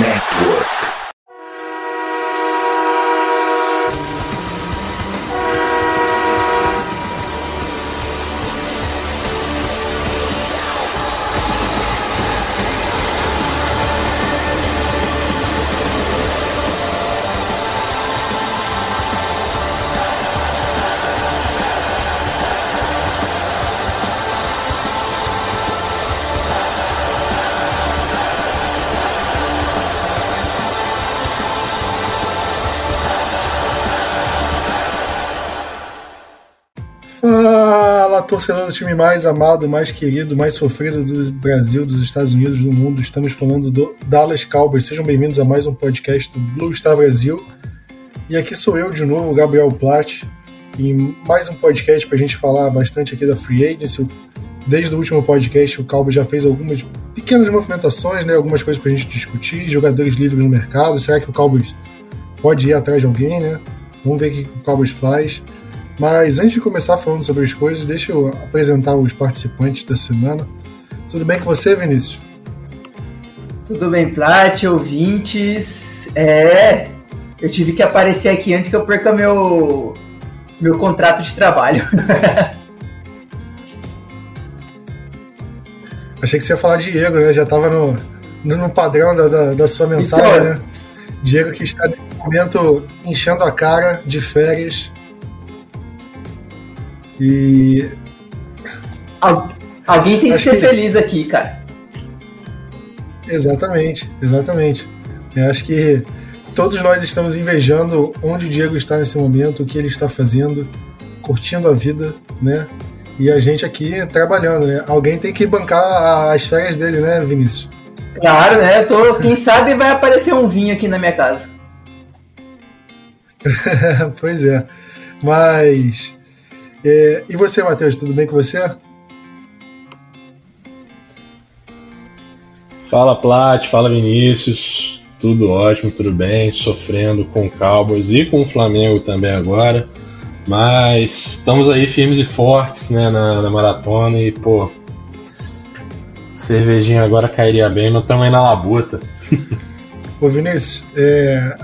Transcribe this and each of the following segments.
Network. Torcedor do time mais amado, mais querido, mais sofrido do Brasil, dos Estados Unidos, do mundo. Estamos falando do Dallas Cowboys. Sejam bem-vindos a mais um podcast do Blue Star Brasil. E aqui sou eu de novo, Gabriel Platt, e mais um podcast para a gente falar bastante aqui da Free Agency. Desde o último podcast, o Cowboys já fez algumas pequenas movimentações, né? algumas coisas para a gente discutir, jogadores livres no mercado. Será que o Cowboys pode ir atrás de alguém, né? Vamos ver o que o Cowboys faz. Mas antes de começar falando sobre as coisas, deixa eu apresentar os participantes da semana. Tudo bem com você, Vinícius? Tudo bem, Plat, ouvintes. É, eu tive que aparecer aqui antes que eu perca meu, meu contrato de trabalho. Achei que você ia falar Diego, né? Já estava no, no padrão da, da, da sua mensagem, então, né? Diego que está nesse momento enchendo a cara de férias e. alguém tem que ser que... feliz aqui, cara. Exatamente, exatamente. Eu acho que todos nós estamos invejando onde o Diego está nesse momento, o que ele está fazendo, curtindo a vida, né? E a gente aqui trabalhando, né? Alguém tem que bancar as férias dele, né, Vinícius? Claro, né? Tô, quem sabe vai aparecer um vinho aqui na minha casa. pois é. Mas é, e você, Matheus, tudo bem com você? Fala, Plat, fala, Vinícius. Tudo ótimo, tudo bem. Sofrendo com o Cowboys e com o Flamengo também agora. Mas estamos aí firmes e fortes né, na, na maratona e, pô, cervejinha agora cairia bem, mas estamos aí na labuta. Ô Vinícius, é,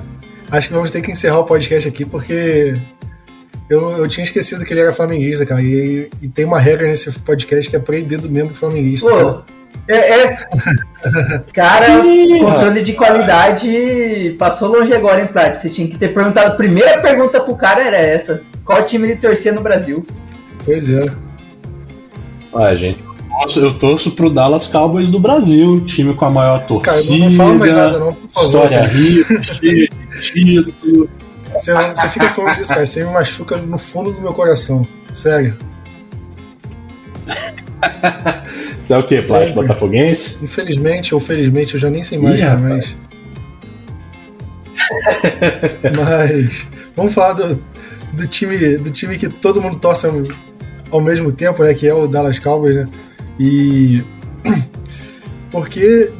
acho que vamos ter que encerrar o podcast aqui porque eu, eu tinha esquecido que ele era flamenguista, cara. E, e tem uma regra nesse podcast que é proibido membro flamenguista. Pô, é, é. Cara, controle de qualidade passou longe agora, hein, Plat? Você tinha que ter perguntado. A primeira pergunta pro cara era essa: qual time ele torcia no Brasil? Pois é. Ah, gente, eu torço pro Dallas Cowboys do Brasil, time com a maior torcida, cara, não, não nada, não, história rica, cheia de título. Você, você fica falando disso, cara. Você me machuca no fundo do meu coração. Sério. Você é o quê? Plástico botafoguense? Infelizmente ou felizmente, eu já nem sei mais, Ih, cara, mas. mas. Vamos falar do, do, time, do time que todo mundo torce ao, ao mesmo tempo, né? Que é o Dallas Cowboys, né? E. Porque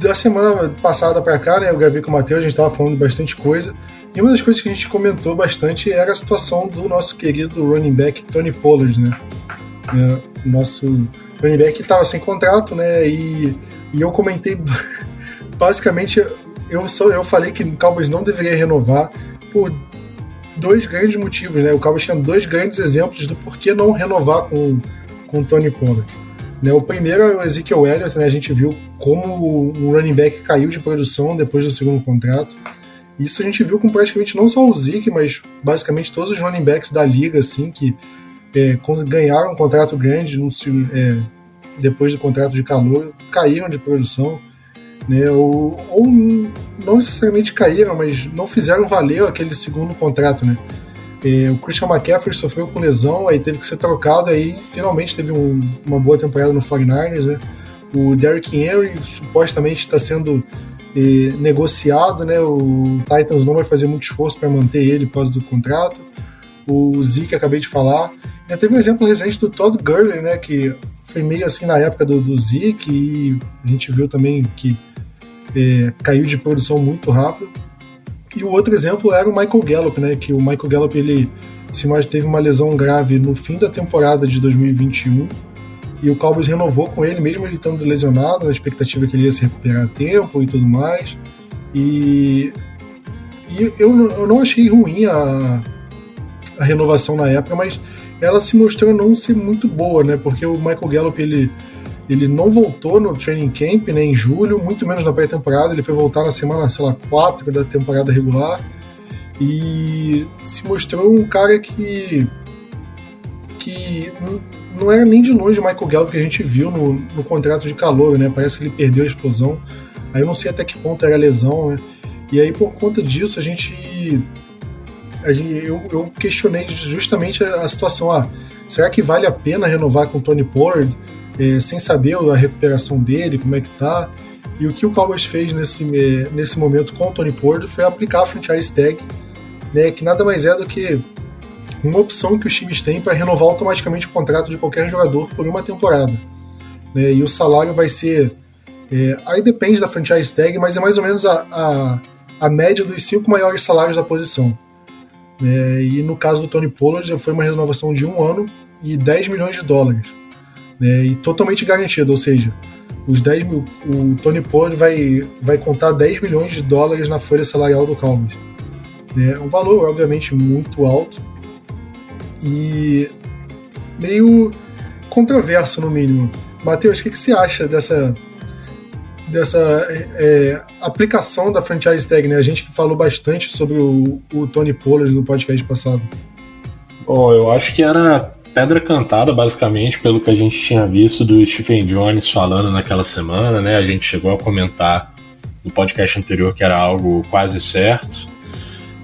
da semana passada para cá, né? Eu gravei com o Matheus, a gente tava falando bastante coisa. E uma das coisas que a gente comentou bastante era a situação do nosso querido running back Tony Pollard, né? É, nosso running back estava sem contrato, né? E, e eu comentei basicamente eu só eu falei que o Cowboys não deveria renovar por dois grandes motivos, né? O Cowboys tinha dois grandes exemplos do porquê não renovar com com Tony Pollard. Né, o primeiro é o Ezekiel Elliott, né? A gente viu como o running back caiu de produção depois do segundo contrato. Isso a gente viu com praticamente não só o Zeke, mas basicamente todos os running backs da liga, assim, que é, ganharam um contrato grande no, é, depois do contrato de calor, caíram de produção, né, ou, ou, não necessariamente caíram, mas não fizeram valer aquele segundo contrato, né. É, o Christian McCaffrey sofreu com lesão, aí teve que ser trocado, aí finalmente teve um, uma boa temporada no 49ers, né. O Derrick Henry supostamente está sendo e, negociado, né? O Titans não vai fazer muito esforço para manter ele por causa do contrato. O Zeke, acabei de falar. Já teve um exemplo recente do Todd Gurley, né? Que foi meio assim na época do, do Zeke e a gente viu também que é, caiu de produção muito rápido. E o outro exemplo era o Michael Gallup, né? Que o Michael Gallup ele se mais teve uma lesão grave no fim da temporada de 2021 e o Cowboys renovou com ele, mesmo ele estando lesionado, na expectativa que ele ia se recuperar a tempo e tudo mais. E, e eu, eu não achei ruim a, a renovação na época, mas ela se mostrou não ser muito boa, né? Porque o Michael Gallup ele, ele não voltou no training camp né, em julho, muito menos na pré-temporada. Ele foi voltar na semana, sei lá, 4 da temporada regular. E se mostrou um cara que. que não era nem de longe o Michael Gallup que a gente viu no, no contrato de calor, né? Parece que ele perdeu a explosão. Aí eu não sei até que ponto era lesão, né? E aí, por conta disso, a gente. A gente eu, eu, questionei justamente a, a, situação. Ah, será que vale a pena renovar com o Tony Pollard é, sem saber a recuperação dele, como é que tá? E o que o Cowboys fez nesse, nesse momento com o Tony Pollard foi aplicar a franchise tag, né, que nada mais é do que uma opção que os times têm para renovar automaticamente o contrato de qualquer jogador por uma temporada. Né, e o salário vai ser. É, aí depende da franchise tag, mas é mais ou menos a, a, a média dos cinco maiores salários da posição. É, e no caso do Tony Pollard, foi uma renovação de um ano e 10 milhões de dólares. Né, e totalmente garantido, ou seja, os 10 mil, o Tony Pollard vai, vai contar 10 milhões de dólares na folha salarial do Cowboys. É um valor, obviamente, muito alto, e meio controverso, no mínimo. Matheus, o que, que você acha dessa, dessa é, aplicação da franchise tag? Né? A gente falou bastante sobre o, o Tony Pollard no podcast passado. Bom, eu acho que era pedra cantada, basicamente, pelo que a gente tinha visto do Stephen Jones falando naquela semana, né? A gente chegou a comentar no podcast anterior que era algo quase certo.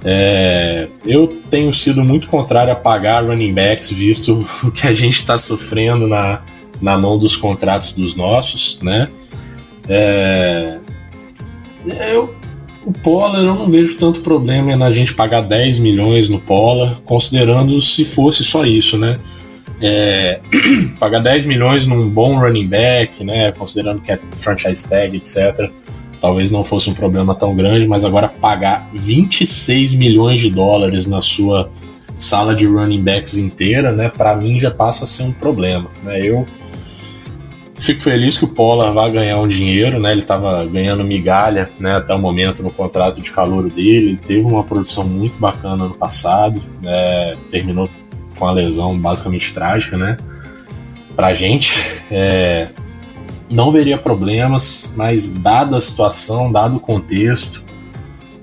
É, eu tenho sido muito contrário a pagar running backs, visto o que a gente está sofrendo na, na mão dos contratos dos nossos, né? É, eu, o Pollard eu não vejo tanto problema na gente pagar 10 milhões no Pollard, considerando se fosse só isso, né? É, pagar 10 milhões num bom running back, né? Considerando que é franchise tag, etc talvez não fosse um problema tão grande, mas agora pagar 26 milhões de dólares na sua sala de running backs inteira, né, para mim já passa a ser um problema, né? Eu fico feliz que o Pollard vai ganhar um dinheiro, né? Ele estava ganhando migalha, né, até o momento no contrato de calor dele. Ele teve uma produção muito bacana no passado, né? Terminou com a lesão basicamente trágica, né? Pra gente, é, não veria problemas, mas dada a situação, dado o contexto,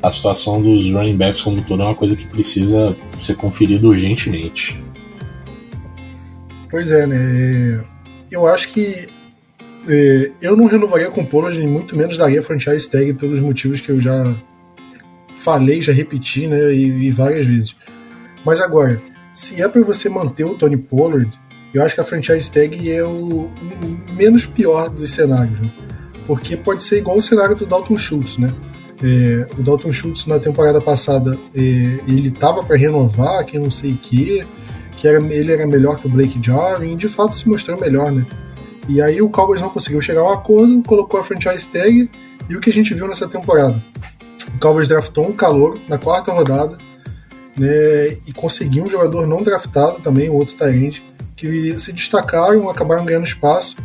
a situação dos running backs como um todo é uma coisa que precisa ser conferida urgentemente. Pois é, né? Eu acho que é, eu não renovaria com o Pollard, muito menos daria franchise tag pelos motivos que eu já falei, já repeti, né? E, e várias vezes. Mas agora, se é para você manter o Tony Pollard, eu acho que a franchise tag é o, menos pior dos cenários, né? porque pode ser igual o cenário do Dalton Schultz, né? É, o Dalton Schultz na temporada passada é, ele estava para renovar, que não sei o que, que era, ele era melhor que o Blake Jarvin, e de fato se mostrou melhor, né? E aí o Cowboys não conseguiu chegar a um acordo, colocou a franchise tag e o que a gente viu nessa temporada? O Cowboys draftou um calor na quarta rodada, né? E conseguiu um jogador não draftado também, um outro Tyrande, que se destacaram, acabaram ganhando espaço.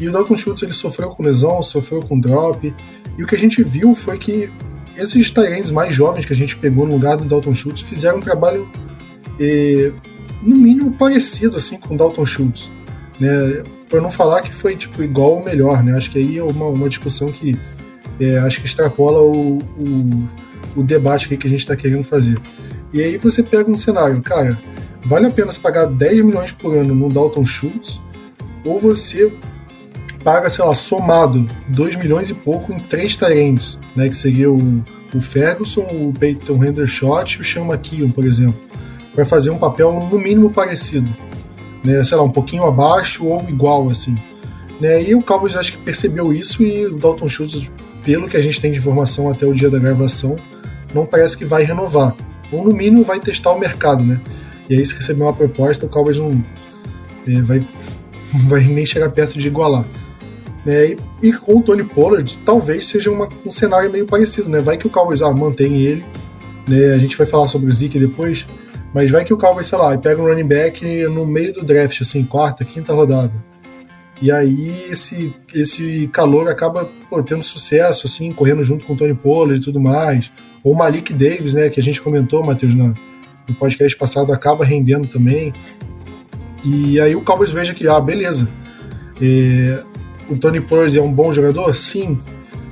E o Dalton Schultz ele sofreu com lesão, sofreu com drop. E o que a gente viu foi que esses Tyrants mais jovens que a gente pegou no lugar do Dalton Schultz fizeram um trabalho, eh, no mínimo, parecido assim com o Dalton Schultz. Né? Para não falar que foi tipo igual ou melhor, né? Acho que aí é uma, uma discussão que é, acho que extrapola o, o, o debate que a gente está querendo fazer. E aí você pega um cenário, cara, vale a pena você pagar 10 milhões por ano no Dalton Schultz ou você paga, sei lá, somado 2 milhões e pouco em três Tyrants, né, que seria o, o Ferguson, o Peyton Hendershot e o Sean McKeon, por exemplo, para fazer um papel no mínimo parecido, né, sei lá, um pouquinho abaixo ou igual, assim. Né, e o Cowboys acho que percebeu isso e o Dalton Schultz, pelo que a gente tem de informação até o dia da gravação, não parece que vai renovar, ou no mínimo vai testar o mercado, né. E aí, se receber uma proposta, o Cowboys não é, vai, vai nem chegar perto de igualar. Né? E, com o Tony Pollard, talvez seja uma, um cenário meio parecido. Né? Vai que o Cowboys ah, mantém ele. Né? A gente vai falar sobre o Zeke depois. Mas vai que o Cowboys, sei lá, pega um running back no meio do draft, assim, quarta, quinta rodada. E aí esse, esse calor acaba pô, tendo sucesso, assim, correndo junto com o Tony Pollard e tudo mais. Ou o Malik Davis, né, que a gente comentou, Matheus, no, no podcast passado, acaba rendendo também. E aí o Cowboys veja que, ah, beleza, é, o Tony Pollard é um bom jogador? Sim,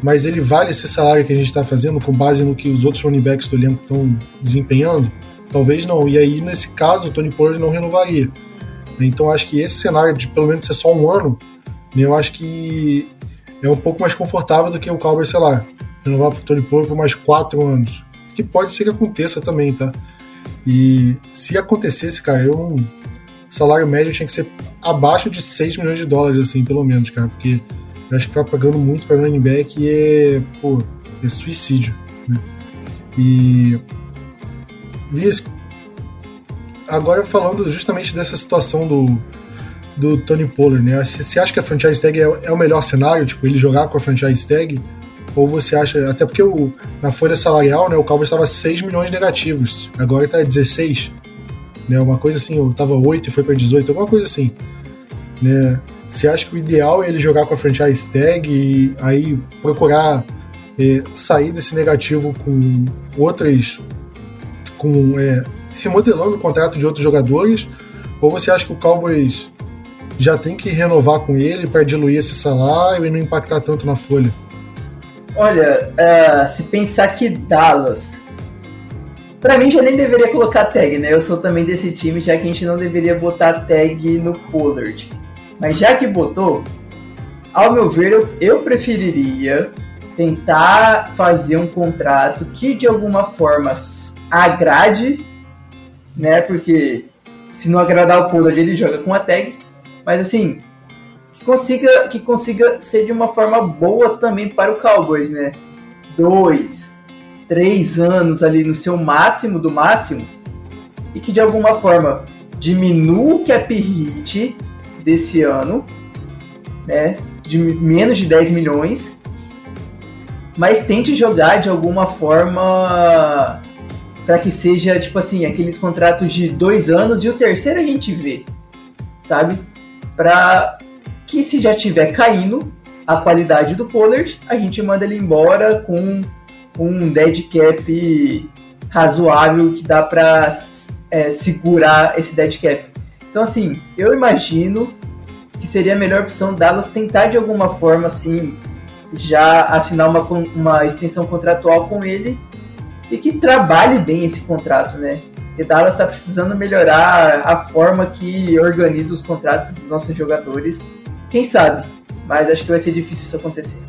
mas ele vale esse salário que a gente está fazendo com base no que os outros running backs do elenco estão desempenhando? Talvez não. E aí, nesse caso, o Tony Pollard não renovaria. Então, acho que esse cenário de pelo menos ser só um ano, né, eu acho que é um pouco mais confortável do que o Cowboys, sei lá, renovar para o Tony Pollard por mais quatro anos. Que pode ser que aconteça também, tá? E se acontecesse, cara, eu salário médio tinha que ser abaixo de 6 milhões de dólares, assim, pelo menos, cara, porque eu acho que tá pagando muito para running back e é, pô, é suicídio. Né? E. Agora falando justamente dessa situação do, do Tony Pollard, né? Você acha que a franchise tag é, é, o melhor cenário, tipo, ele jogar com a franchise tag? Ou você acha, até porque o, na folha salarial, né, o Cowboys estava 6 milhões negativos, agora está 16, né? Uma coisa assim, ou tava 8 e foi para 18, alguma coisa assim, né? Você acha que o ideal é ele jogar com a franchise tag e aí procurar é, sair desse negativo com outras. com é, remodelando o contrato de outros jogadores? Ou você acha que o Cowboys já tem que renovar com ele para diluir esse salário e não impactar tanto na folha? Olha, uh, se pensar que Dallas. Pra mim já nem deveria colocar tag, né? Eu sou também desse time, já que a gente não deveria botar tag no Pollard. Mas já que botou, ao meu ver, eu, eu preferiria tentar fazer um contrato que de alguma forma agrade, né? Porque se não agradar o Pollard, ele joga com a tag. Mas assim, que consiga, que consiga ser de uma forma boa também para o Cowboys, né? Dois, três anos ali no seu máximo do máximo e que de alguma forma diminua o cap hit desse ano, né, de menos de 10 milhões, mas tente jogar de alguma forma para que seja, tipo assim, aqueles contratos de dois anos e o terceiro a gente vê, sabe? Para que se já tiver caindo a qualidade do Pollard, a gente manda ele embora com um dead cap razoável que dá para é, segurar esse dead cap. Então, assim, eu imagino que seria a melhor opção Dallas tentar de alguma forma, assim, já assinar uma, uma extensão contratual com ele e que trabalhe bem esse contrato, né? Porque Dallas está precisando melhorar a forma que organiza os contratos dos nossos jogadores. Quem sabe? Mas acho que vai ser difícil isso acontecer.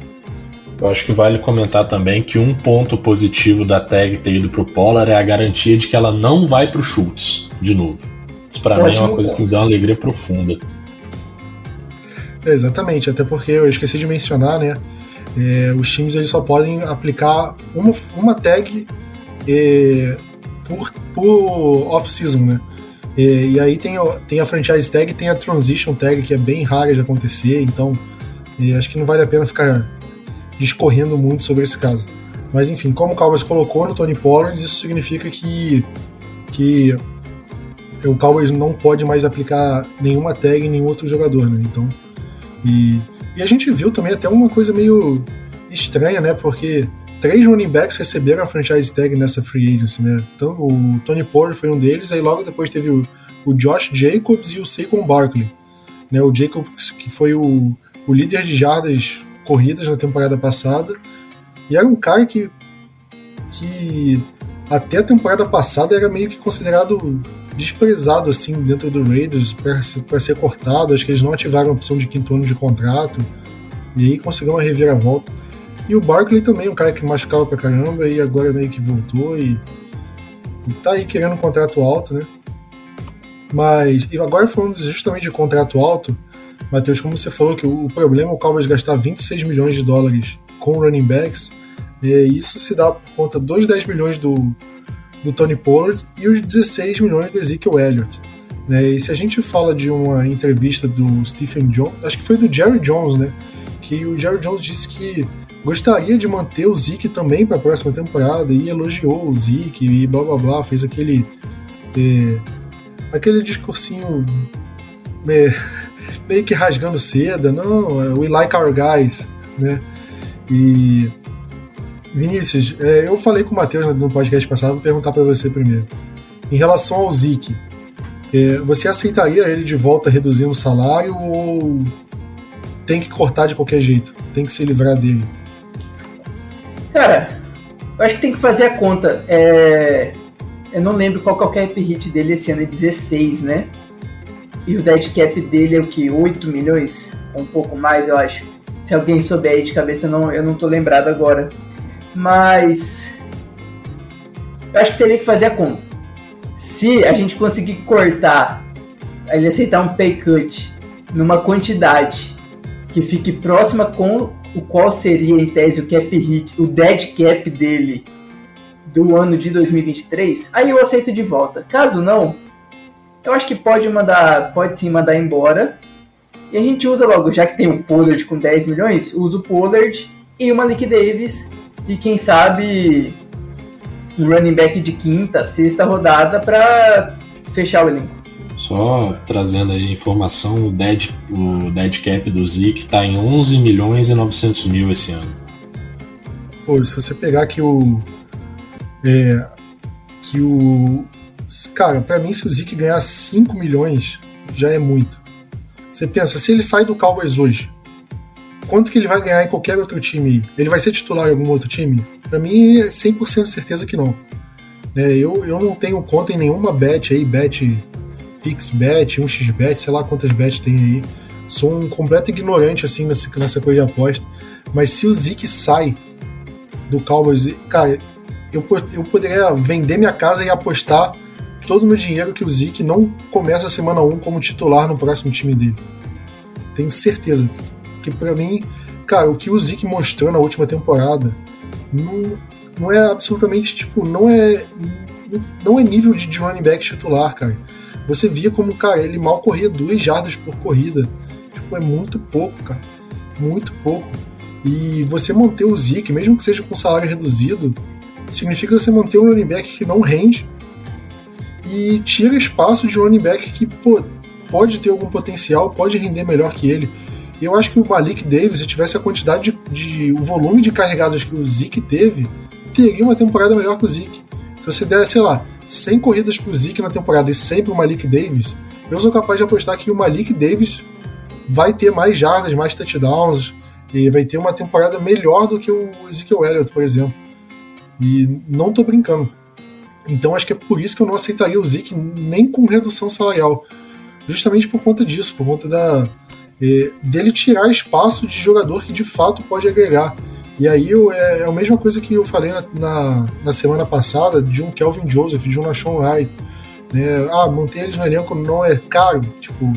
Eu acho que vale comentar também que um ponto positivo da tag ter ido pro Polar é a garantia de que ela não vai pro Schultz de novo. Isso para mim é uma coisa que me dá uma alegria profunda. É, exatamente, até porque eu esqueci de mencionar, né? É, os times eles só podem aplicar uma, uma tag é, por, por off-season, né? É, e aí tem, tem a franchise tag tem a transition tag, que é bem rara de acontecer, então acho que não vale a pena ficar discorrendo muito sobre esse caso. Mas enfim, como o Cowboys colocou no Tony Pollard, isso significa que, que o Cowboys não pode mais aplicar nenhuma tag em nenhum outro jogador, né? Então, e, e a gente viu também até uma coisa meio estranha, né? Porque três running backs receberam a franchise tag nessa free agency, né? Então, o Tony Pollard foi um deles, aí logo depois teve o, o Josh Jacobs e o Saquon Barkley. Né? O Jacobs, que foi o, o líder de jardas corridas na temporada passada, e era um cara que, que até a temporada passada era meio que considerado desprezado assim dentro do Raiders para ser cortado. Acho que eles não ativaram a opção de quinto ano de contrato e aí conseguiu uma reviravolta. E o Barkley também, um cara que machucava pra caramba e agora meio que voltou e, e tá aí querendo um contrato alto, né? Mas, e agora falando justamente de contrato alto, Matheus, como você falou que o, o problema é o Cowboys gastar 26 milhões de dólares com running backs, é, isso se dá por conta dos 10 milhões do, do Tony Pollard e os 16 milhões do Ezekiel Elliott. Né? E se a gente fala de uma entrevista do Stephen Jones, acho que foi do Jerry Jones, né? Que o Jerry Jones disse que gostaria de manter o Zeke também para a próxima temporada e elogiou o Zeke e blá blá blá, fez aquele é, aquele discursinho é, meio que rasgando seda, não, we like our guys, né? E Vinícius, é, eu falei com o Matheus no podcast passado, vou perguntar para você primeiro. Em relação ao Zik, é, você aceitaria ele de volta reduzindo o salário ou tem que cortar de qualquer jeito? Tem que se livrar dele? Cara, eu acho que tem que fazer a conta. É... Eu não lembro qual é o cap hit dele esse ano, é 16, né? E o dead cap dele é o que? 8 milhões? Um pouco mais, eu acho. Se alguém souber aí de cabeça, não, eu não tô lembrado agora. Mas. Eu acho que teria que fazer a conta. Se a gente conseguir cortar, ele aceitar um pay cut numa quantidade que fique próxima com o qual seria, em tese, o cap hit, o dead cap dele do ano de 2023, aí eu aceito de volta. Caso não, eu acho que pode mandar, pode sim mandar embora. E a gente usa logo, já que tem o Pollard com 10 milhões, usa o Pollard e o Malik Davis. E quem sabe um running back de quinta, sexta rodada para fechar o elenco. Só trazendo aí informação, o dead, o dead cap do Zeke está em 11 milhões e 900 mil esse ano. Pô, se você pegar que o é, que o cara, para mim se o Zeke ganhar 5 milhões já é muito. Você pensa, se ele sai do Cowboys hoje, quanto que ele vai ganhar em qualquer outro time? Ele vai ser titular em algum outro time? Para mim é 100% certeza que não. É, eu, eu não tenho conta em nenhuma bet aí, bet PixBet, 1xBet, sei lá quantas bets tem aí. Sou um completo ignorante assim nessa, nessa coisa de aposta. Mas se o Zeke sai do Cowboys, cara, eu, eu poderia vender minha casa e apostar todo o meu dinheiro que o Zeke não começa a semana 1 como titular no próximo time dele. Tenho certeza. Porque para mim, cara, o que o Zeke mostrou na última temporada não, não é absolutamente, tipo, não é não é nível de running back titular, cara você via como, cara, ele mal corria duas jardas por corrida. Tipo, é muito pouco, cara. Muito pouco. E você manter o Zeke, mesmo que seja com salário reduzido, significa você manter um running back que não rende e tira espaço de um running back que pô, pode ter algum potencial, pode render melhor que ele. E eu acho que o Malik Davis, se tivesse a quantidade de, de, o volume de carregadas que o Zeke teve, teria uma temporada melhor que o Zeke. Se você der, sei lá, 100 corridas pro Zeke na temporada e sempre o Malik Davis, eu sou capaz de apostar que o Malik Davis vai ter mais jardas, mais touchdowns e vai ter uma temporada melhor do que o Ezekiel Elliott, por exemplo. E não tô brincando. Então acho que é por isso que eu não aceitaria o Zeke nem com redução salarial. Justamente por conta disso, por conta da, é, dele tirar espaço de jogador que de fato pode agregar. E aí é, é a mesma coisa que eu falei na, na, na, semana passada de um Kelvin Joseph, de um Nashon Wright. Né? Ah, manter eles no elenco não é caro, tipo,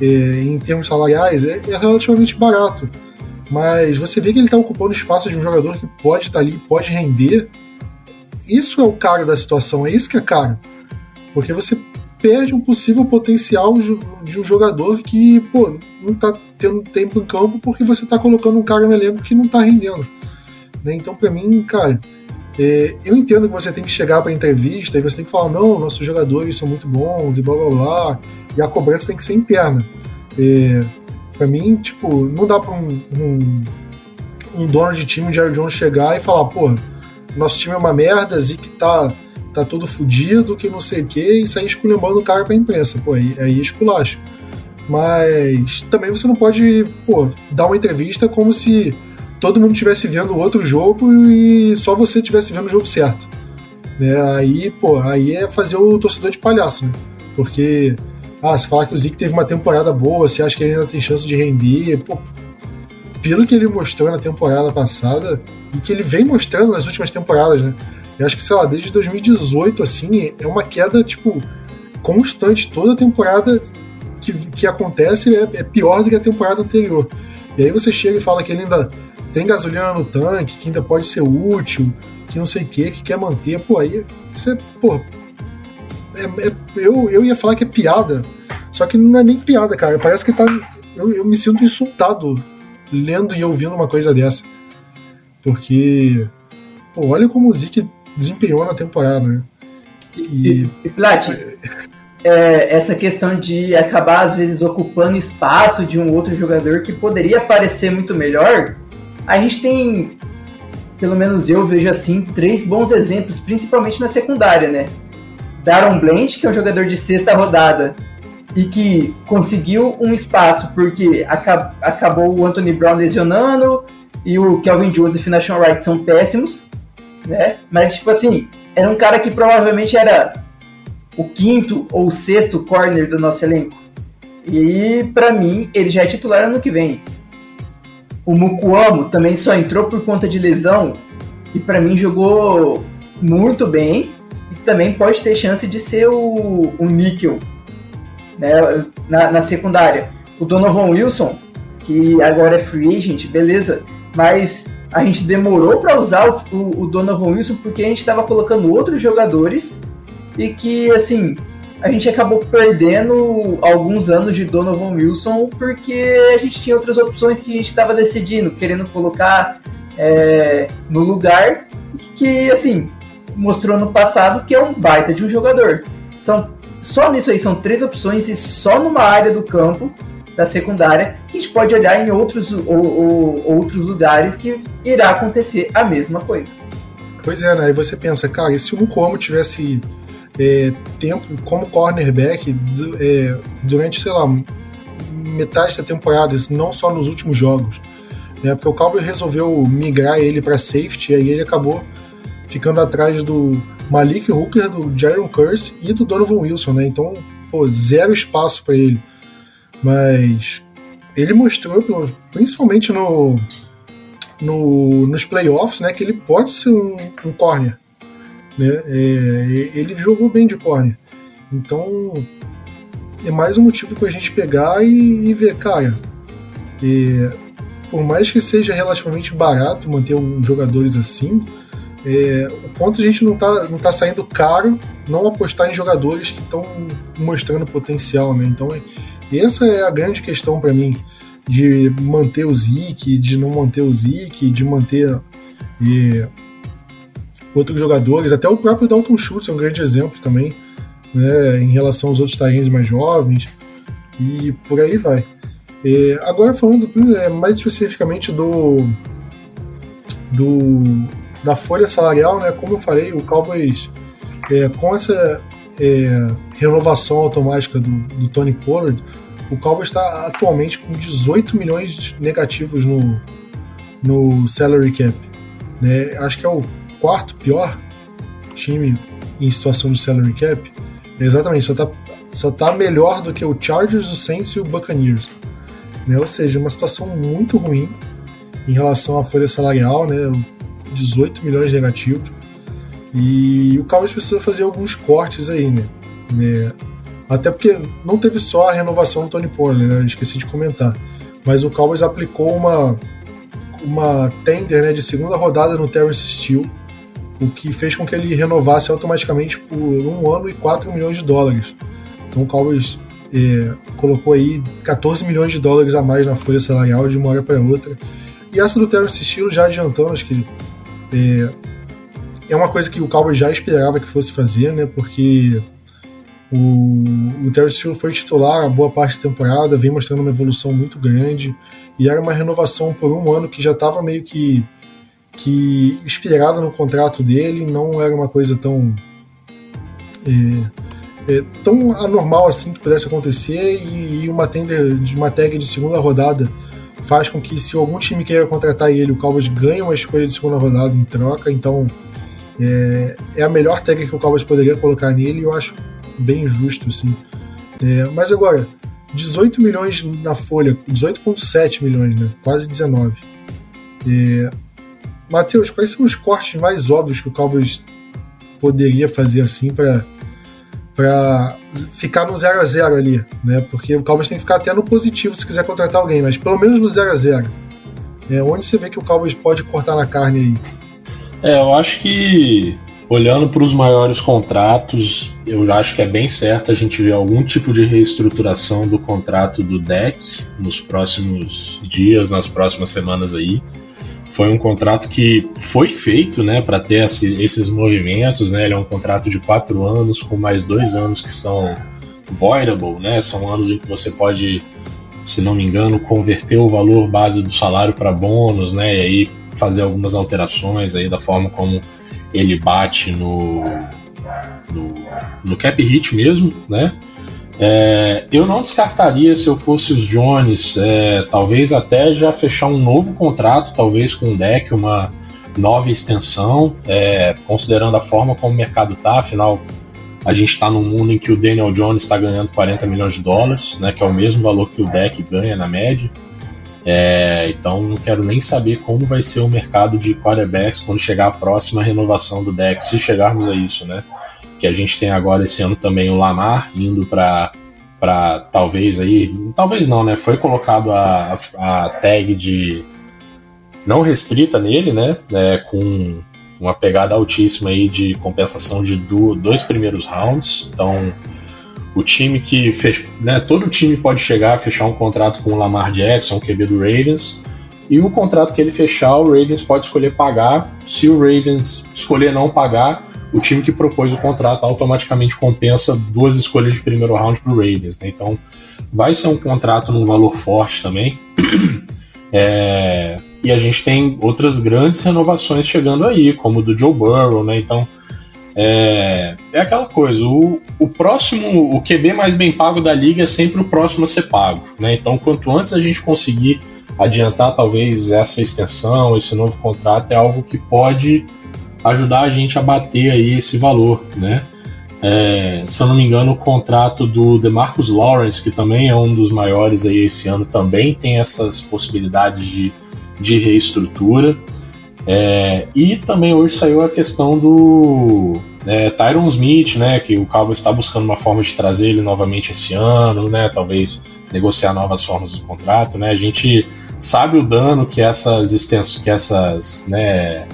é, em termos salariais, é, é, relativamente barato. Mas você vê que ele está ocupando espaço de um jogador que pode estar tá ali, pode render. Isso é o caro da situação, é isso que é caro. Porque você perde um possível potencial de um jogador que, pô, não tá tendo tempo em campo porque você tá colocando um cara no elenco que não tá rendendo. Né? Então, para mim, cara, é, eu entendo que você tem que chegar para entrevista e você tem que falar, não, nossos jogadores são muito bons e blá blá blá, e a cobrança tem que ser interna. É, para mim, tipo, não dá para um, um, um, dono de time, o Jerry Jones, chegar e falar, pô, nosso time é uma merda, Zeke tá tá todo fudido, que não sei o que, e sair esculhambando o cara pra imprensa. Pô, aí, aí é esculacho. Mas também você não pode, pô, dar uma entrevista como se todo mundo estivesse vendo outro jogo e só você estivesse vendo o jogo certo. Né? Aí, pô, aí é fazer o torcedor de palhaço, né? Porque, ah, se falar que o Zeke teve uma temporada boa, você acha que ele ainda tem chance de render, pô, pelo que ele mostrou na temporada passada e que ele vem mostrando nas últimas temporadas, né? Eu acho que, sei lá, desde 2018, assim, é uma queda, tipo, constante. Toda temporada que, que acontece é, é pior do que a temporada anterior. E aí você chega e fala que ele ainda tem gasolina no tanque, que ainda pode ser útil, que não sei o que, que quer manter. Pô, aí isso é, pô. É, é, eu, eu ia falar que é piada, só que não é nem piada, cara. Parece que tá. Eu, eu me sinto insultado lendo e ouvindo uma coisa dessa. Porque. Pô, olha como o Zeke desempenhou na temporada, né? E, e, e Plat, é, essa questão de acabar às vezes ocupando espaço de um outro jogador que poderia parecer muito melhor, a gente tem, pelo menos eu vejo assim, três bons exemplos, principalmente na secundária, né? Daron Blanche, que é um jogador de sexta rodada e que conseguiu um espaço porque acab acabou o Anthony Brown lesionando e o Kelvin Joseph e o Nashon Wright são péssimos, né? Mas, tipo assim, era um cara que provavelmente era o quinto ou sexto corner do nosso elenco. E para mim, ele já é titular ano que vem. O Mukuamo também só entrou por conta de lesão e para mim jogou muito bem e também pode ter chance de ser o, o níquel né, na, na secundária. O Donovan Wilson, que agora é free agent, beleza, mas a gente demorou para usar o, o, o, Donovan Wilson porque a gente estava colocando outros jogadores e que, assim, a gente acabou perdendo alguns anos de Donovan Wilson porque a gente tinha outras opções que a gente estava decidindo, querendo colocar é, no lugar que, assim, mostrou no passado que é um baita de um jogador. São, só nisso aí são três opções e só numa área do campo da secundária que a gente pode olhar em outros, ou, ou, outros lugares que irá acontecer a mesma coisa. Pois é, né? Aí você pensa, cara, e se o Mukomo tivesse é, tempo como cornerback é, durante, sei lá, metade da temporada, não só nos últimos jogos. Né? Porque o Cowboy resolveu migrar ele para safety e aí ele acabou ficando atrás do Malik Hooker, do Jaron Curse e do Donovan Wilson, né? Então, pô, zero espaço para ele. Mas ele mostrou, principalmente no, no, nos playoffs, né, que ele pode ser um, um. Né? É, ele jogou bem de corner. Então é mais um motivo para a gente pegar e, e ver, cara. É, por mais que seja relativamente barato manter um, jogadores assim, é, o ponto a gente não tá, não tá saindo caro não apostar em jogadores que estão mostrando potencial, né? Então essa é a grande questão para mim de manter o Zeke, de não manter o Zeke, de manter é, outros jogadores, até o próprio Dalton Schultz é um grande exemplo também, né, em relação aos outros talentos mais jovens, e por aí vai. É, agora falando é, mais especificamente do, do da folha salarial, né, como eu falei, o Cowboys é, com essa é, renovação automática do, do, Tony Pollard, o Cowboys está atualmente com 18 milhões negativos no, no salary cap. Né? Acho que é o quarto pior time em situação de salary cap, exatamente, só tá, só tá melhor do que o Chargers, o Saints e o Buccaneers. Né? Ou seja, uma situação muito ruim em relação à folha salarial, né? 18 milhões negativos. E o Cowboys precisa fazer alguns cortes aí, né? né? Até porque não teve só a renovação do Tony Pollard, né? Esqueci de comentar. Mas o Cowboys aplicou uma, uma tender né, de segunda rodada no Terrence Steele o que fez com que ele renovasse automaticamente por um ano e 4 milhões de dólares. Então o Cowboys é, colocou aí 14 milhões de dólares a mais na folha salarial de uma hora para outra. E essa do Terrence Steele já adiantando, acho que é, é uma coisa que o Cowboys já esperava que fosse fazer, né? Porque o, o Terrence foi titular a boa parte da temporada, vem mostrando uma evolução muito grande. E era uma renovação por um ano que já estava meio que que inspirada no contrato dele. Não era uma coisa tão é, é, tão anormal assim que pudesse acontecer. E, e, uma tender de uma tag de segunda rodada faz com que se algum time queira contratar ele, o Cowboys ganhe uma escolha de segunda rodada em troca, então é, é a melhor tag que o Cowboys poderia colocar nele e eu acho bem justo assim. É, mas agora, 18 milhões na folha, 18,7 milhões, né? quase 19. É, Matheus, quais são os cortes mais óbvios que o Cowboys poderia fazer assim para para ficar no 0 a 0 ali, né? Porque o Cowboys tem que ficar até no positivo se quiser contratar alguém, mas pelo menos no 0 a 0. É onde você vê que o Cowboys pode cortar na carne aí. É, eu acho que olhando para os maiores contratos, eu já acho que é bem certo a gente ver algum tipo de reestruturação do contrato do deck nos próximos dias, nas próximas semanas aí foi um contrato que foi feito né, para ter esse, esses movimentos. Né? Ele é um contrato de quatro anos, com mais dois anos que são voidable, né? São anos em que você pode, se não me engano, converter o valor base do salário para bônus, né? E aí fazer algumas alterações aí da forma como ele bate no, no, no cap hit mesmo, né? É, eu não descartaria se eu fosse os Jones, é, talvez até já fechar um novo contrato, talvez com o deck, uma nova extensão, é, considerando a forma como o mercado está, afinal a gente está num mundo em que o Daniel Jones está ganhando 40 milhões de dólares, né, que é o mesmo valor que o deck ganha na média. É, então não quero nem saber como vai ser o mercado de quarterbacks quando chegar a próxima renovação do deck, se chegarmos a isso, né? Que a gente tem agora esse ano também o Lamar indo para para talvez aí, talvez não, né? Foi colocado a, a tag de não restrita nele, né? É, com uma pegada altíssima aí de compensação de do, dois primeiros rounds. Então, o time que fez, né, todo time pode chegar a fechar um contrato com o Lamar Jackson, QB do Ravens, e o contrato que ele fechar, o Ravens pode escolher pagar. Se o Ravens escolher não pagar, o time que propôs o contrato automaticamente compensa duas escolhas de primeiro round para o Ravens. Né? Então, vai ser um contrato num valor forte também. é, e a gente tem outras grandes renovações chegando aí, como o do Joe Burrow, né? Então, é, é aquela coisa, o, o próximo, o QB mais bem pago da liga é sempre o próximo a ser pago, né? Então, quanto antes a gente conseguir adiantar talvez essa extensão, esse novo contrato, é algo que pode ajudar a gente a bater aí esse valor, né? É, se eu não me engano, o contrato do DeMarcus Lawrence, que também é um dos maiores aí esse ano, também tem essas possibilidades de, de reestrutura. É, e também hoje saiu a questão do é, Tyron Smith, né, que o Cowboys está buscando uma forma de trazer ele novamente esse ano, né, talvez negociar novas formas do contrato, né, a gente sabe o dano que essas extensões, que essas, né,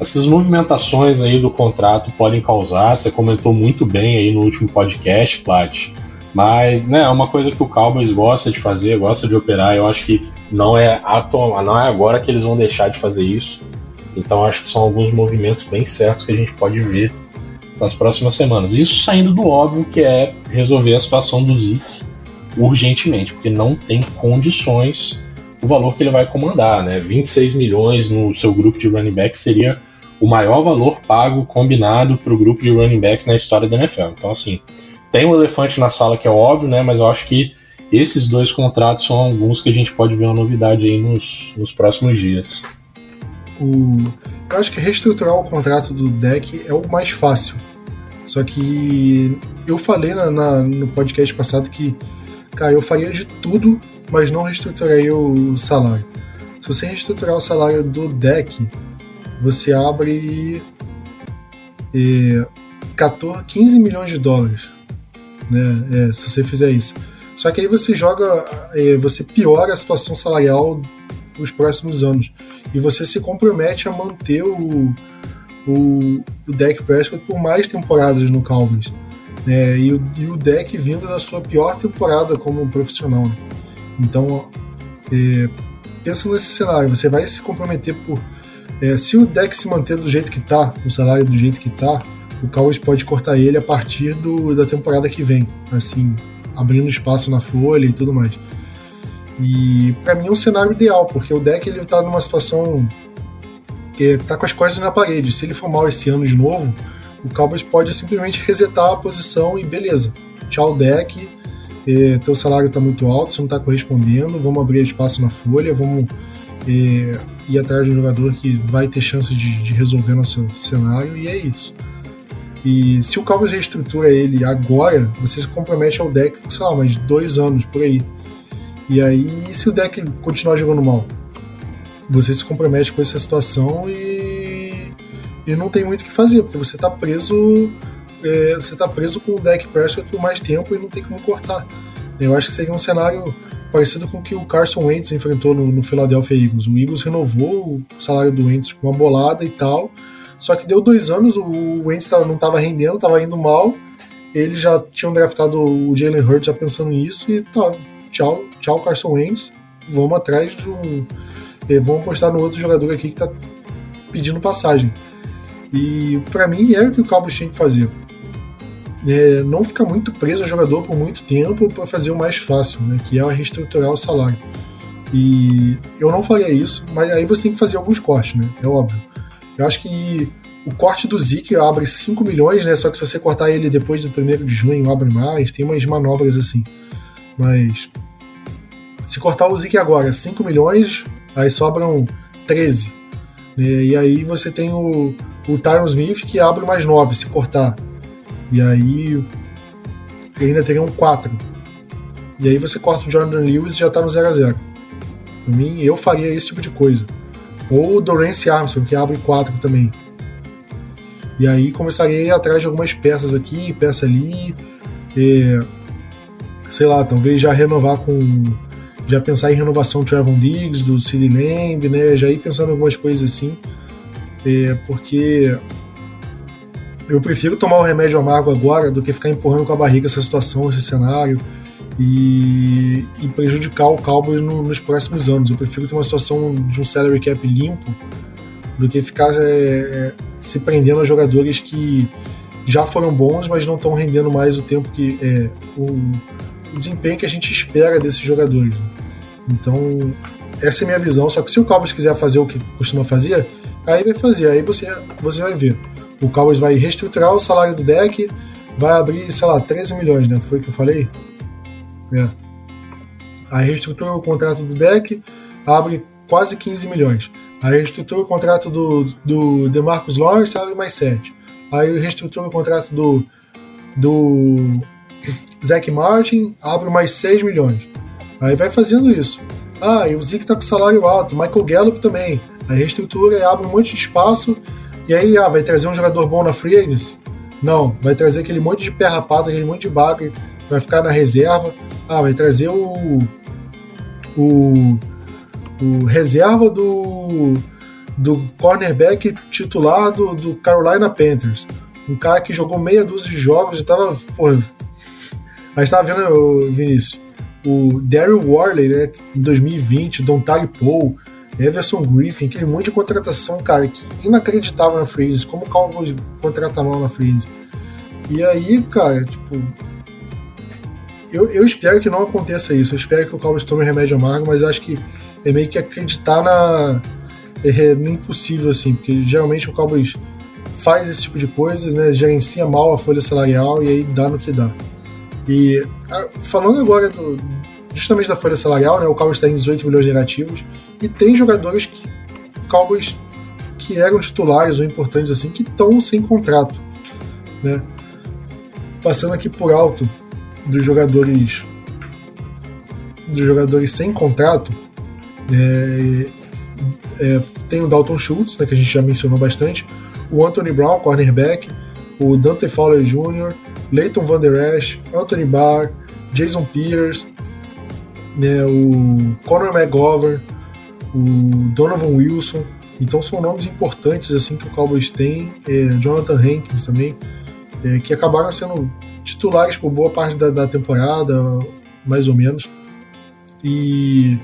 essas movimentações aí do contrato podem causar, você comentou muito bem aí no último podcast, Plat, mas, né, é uma coisa que o Cowboys gosta de fazer, gosta de operar, eu acho que não é, atual, não é agora que eles vão deixar de fazer isso. Então acho que são alguns movimentos bem certos que a gente pode ver nas próximas semanas. Isso saindo do óbvio que é resolver a situação do Zeke urgentemente, porque não tem condições o valor que ele vai comandar, né? 26 milhões no seu grupo de running backs seria o maior valor pago combinado para o grupo de running backs na história da NFL. Então, assim, tem um elefante na sala que é óbvio, né? Mas eu acho que esses dois contratos são alguns que a gente pode ver uma novidade aí nos, nos próximos dias. O, eu acho que reestruturar o contrato do deck é o mais fácil. Só que eu falei na, na, no podcast passado que, cara, eu faria de tudo, mas não reestruturaria o salário. Se você reestruturar o salário do deck, você abre é, 14, 15 milhões de dólares. Né? É, se você fizer isso. Só que aí você joga, é, você piora a situação salarial nos próximos anos. E você se compromete a manter o, o, o Dak Prescott por mais temporadas no Cowboys. É, e, o, e o deck vindo da sua pior temporada como profissional. Né? Então, é, pensa nesse cenário, você vai se comprometer por. É, se o deck se manter do jeito que está, o salário do jeito que está, o Cowboys pode cortar ele a partir do, da temporada que vem. Assim, abrindo espaço na folha e tudo mais. E para mim é um cenário ideal, porque o deck ele tá numa situação que tá com as costas na parede. Se ele for mal esse ano de novo, o Cowboys pode simplesmente resetar a posição e beleza. Tchau deck, teu salário tá muito alto, você não tá correspondendo, vamos abrir espaço na folha, vamos é, ir atrás de um jogador que vai ter chance de, de resolver nosso cenário, e é isso. E se o Cowboys reestrutura ele agora, você se compromete ao deck sei lá, mais dois anos por aí. E aí, se o deck continuar jogando mal, você se compromete com essa situação e, e não tem muito o que fazer, porque você está preso. É, você tá preso com o deck Prescott por mais tempo e não tem como cortar. Eu acho que seria um cenário parecido com o que o Carson Wentz enfrentou no, no Philadelphia Eagles. O Eagles renovou o salário do Wentz com uma bolada e tal, só que deu dois anos, o Wentz não estava rendendo, estava indo mal. Eles já tinham draftado o Jalen Hurts já pensando nisso e tá, tchau, tchau Carson Wentz. Vamos atrás de um. Eh, vamos apostar no outro jogador aqui que está pedindo passagem. E para mim era o que o Cowboys tinha que fazer. é, não ficar muito preso ao jogador por muito tempo para fazer o mais fácil, né, que é reestruturar o salário. E eu não faria isso, mas aí você tem que fazer alguns cortes, né? É óbvio. Eu acho que o corte do Zeke abre 5 milhões, né? Só que se você cortar ele depois do 1 de junho, abre mais, tem umas manobras assim. Mas se cortar o Zeke agora, 5 milhões, aí sobram 13. Né? E aí você tem o, o Tyron Smith que abre mais 9 se cortar. E aí ainda teriam 4. E aí você corta o Jordan Lewis e já tá no 0 a 0 Por mim, eu faria esse tipo de coisa. Ou o Dorance Armstrong, que abre 4 também. E aí ir atrás de algumas peças aqui, peça ali. E, sei lá, talvez já renovar com. Já pensar em renovação do Trevon Diggs, do City Lamb, né? Já ir pensando em algumas coisas assim. Porque eu prefiro tomar o remédio amargo agora do que ficar empurrando com a barriga essa situação, esse cenário e, e prejudicar o Cowboys no, nos próximos anos. Eu prefiro ter uma situação de um salary cap limpo do que ficar é, é, se prendendo a jogadores que já foram bons, mas não estão rendendo mais o tempo que é, o, o, desempenho que a gente espera desses jogadores. Então, essa é a minha visão. Só que se o Cowboys quiser fazer o que costuma fazer, aí vai fazer, aí você, você vai ver. O Cowboys vai reestruturar o salário do deck, vai abrir, sei lá, 13 milhões, né? Foi o que eu falei? É. Aí reestrutura o contrato do deck, abre quase 15 milhões. Aí reestrutura o contrato do, do DeMarcus Lawrence, abre mais 7. Aí reestrutura o contrato do, do Zach Martin, abre mais 6 milhões. Aí vai fazendo isso. Ah, e o Zeke tá com salário alto, Michael Gallup também. Aí reestrutura e abre um monte de espaço. E aí, ah, vai trazer um jogador bom na Free Agency? Não, vai trazer aquele monte de pé rapado, aquele monte de bagre, vai ficar na reserva. Ah, vai trazer o. O o reserva do, do cornerback titular do, do Carolina Panthers. Um cara que jogou meia dúzia de jogos e tava. Pô, a gente tava vendo, Vinícius, o Daryl Worley, né, em 2020, Don Tari Paul, Everson Griffin, aquele monte de contratação, cara, que inacreditável na Free como o Cowboys contrata mal na Free E aí, cara, tipo, eu, eu espero que não aconteça isso. Eu espero que o Cowboys tome remédio amargo, mas acho que é meio que acreditar na é, no impossível, assim, porque geralmente o Cowboys faz esse tipo de coisas, né? Gerencia mal a folha salarial e aí dá no que dá. E falando agora do, justamente da folha salarial, né? O Cowboys está em 18 milhões negativos e tem jogadores que Cowboys que eram titulares ou importantes assim que estão sem contrato, né? Passando aqui por alto dos jogadores dos jogadores sem contrato, é, é, tem o Dalton Schultz, né, que a gente já mencionou bastante, o Anthony Brown, cornerback, o Dante Fowler Jr., Leighton Van Der Esch, Anthony Barr, Jason Peters, né, o Conor McGovern, o Donovan Wilson. Então são nomes importantes assim que o Cowboys tem, é, Jonathan Hankins também, é, que acabaram sendo titulares por boa parte da, da temporada, mais ou menos. E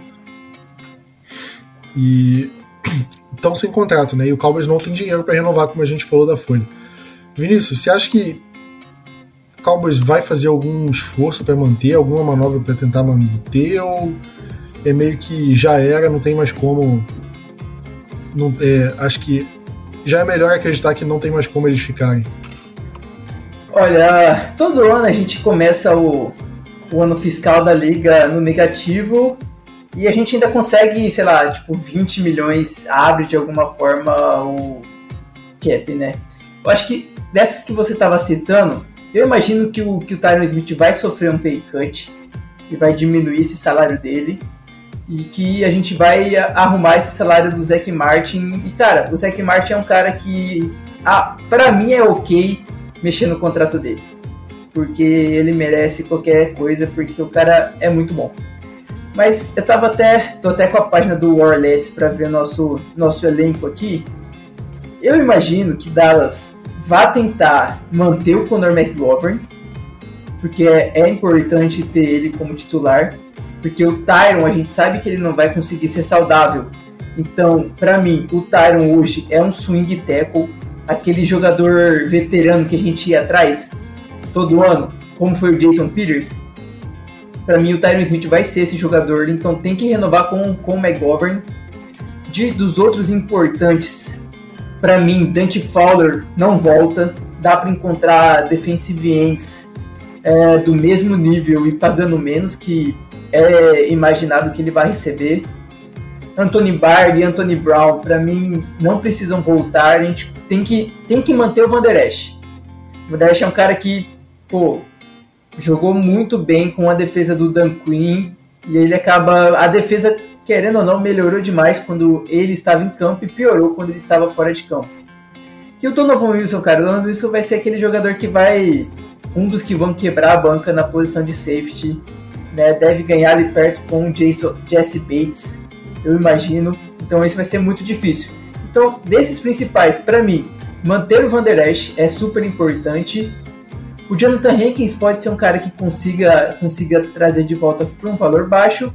e estão sem contrato, né? E o Cowboys não tem dinheiro para renovar, como a gente falou da Folha. Vinícius, você acha que o Cowboys vai fazer algum esforço para manter, alguma manobra para tentar manter, ou é meio que já era, não tem mais como. Não, é, acho que já é melhor acreditar que não tem mais como eles ficarem. Olha, todo ano a gente começa o, o ano fiscal da liga no negativo e a gente ainda consegue, sei lá, tipo, 20 milhões abre de alguma forma o cap, né? Eu acho que dessas que você estava citando, eu imagino que o, que o Tyron Smith vai sofrer um pay cut e vai diminuir esse salário dele e que a gente vai arrumar esse salário do Zac Martin. E cara, o Zac Martin é um cara que, ah, para mim é ok mexer no contrato dele, porque ele merece qualquer coisa, porque o cara é muito bom. Mas eu tava até. tô até com a página do Warlets para ver nosso, nosso elenco aqui. Eu imagino que Dallas vá tentar manter o Conor McGovern, porque é, é importante ter ele como titular. Porque o Tyron, a gente sabe que ele não vai conseguir ser saudável. Então, para mim, o Tyron hoje é um swing tackle, aquele jogador veterano que a gente ia atrás. todo ano, como foi o Jason Peters, para mim o Tyron Smith vai ser esse jogador, então tem que renovar com, com o McGovern. De, dos outros importantes, para mim, Dante Fowler não volta. Dá para encontrar defensive ends é, do mesmo nível e pagando menos que é imaginado que ele vai receber. Anthony Barr e Anthony Brown, para mim, não precisam voltar. A gente tem que, tem que manter o Van Esch. O Van Esch é um cara que, pô, jogou muito bem com a defesa do Dan Quinn e ele acaba a defesa querendo ou não melhorou demais quando ele estava em campo e piorou quando ele estava fora de campo. Que o Donovan Wilson, cara, o Donovan Wilson vai ser aquele jogador que vai um dos que vão quebrar a banca na posição de safety, né? Deve ganhar ali perto com o Jason, Jesse Bates, eu imagino. Então isso vai ser muito difícil. Então, desses principais, para mim, manter o Van Der Esch é super importante o Jonathan Hankins pode ser um cara que consiga, consiga trazer de volta para um valor baixo.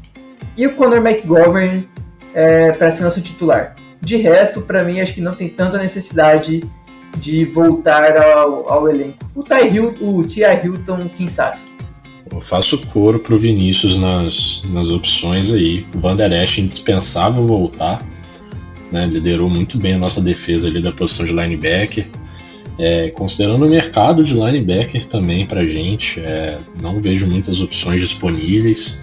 E o Conor McGovern é, para ser nosso titular. De resto, para mim, acho que não tem tanta necessidade de voltar ao, ao elenco. O Ty o. Hilton, quem sabe? Eu faço coro pro Vinícius nas, nas opções aí. O Van indispensável voltar. Né? Liderou muito bem a nossa defesa ali da posição de linebacker. É, considerando o mercado de linebacker também para gente, é, não vejo muitas opções disponíveis.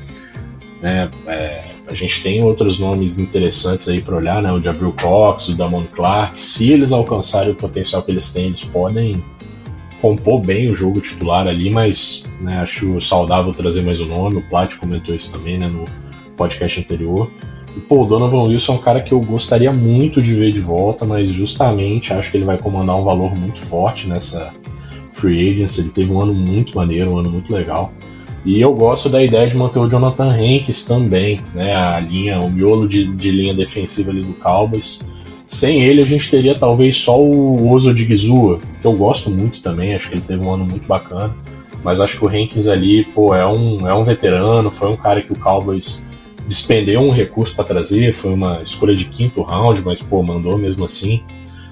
Né? É, a gente tem outros nomes interessantes aí para olhar, né? o Jabril Cox, o Damon Clark. Se eles alcançarem o potencial que eles têm, eles podem compor bem o jogo titular ali, mas né, acho saudável trazer mais um nome. O Plat comentou isso também né, no podcast anterior. E, pô, o Donovan Wilson é um cara que eu gostaria muito de ver de volta, mas justamente acho que ele vai comandar um valor muito forte nessa free agency. Ele teve um ano muito maneiro, um ano muito legal. E eu gosto da ideia de manter o Jonathan Hankins também, né? A linha, o miolo de, de linha defensiva ali do Cowboys. Sem ele, a gente teria talvez só o Oso de Gizua, que eu gosto muito também, acho que ele teve um ano muito bacana. Mas acho que o Hankins ali, pô, é um, é um veterano, foi um cara que o Cowboys despendeu um recurso para trazer, foi uma escolha de quinto round, mas pô, mandou mesmo assim.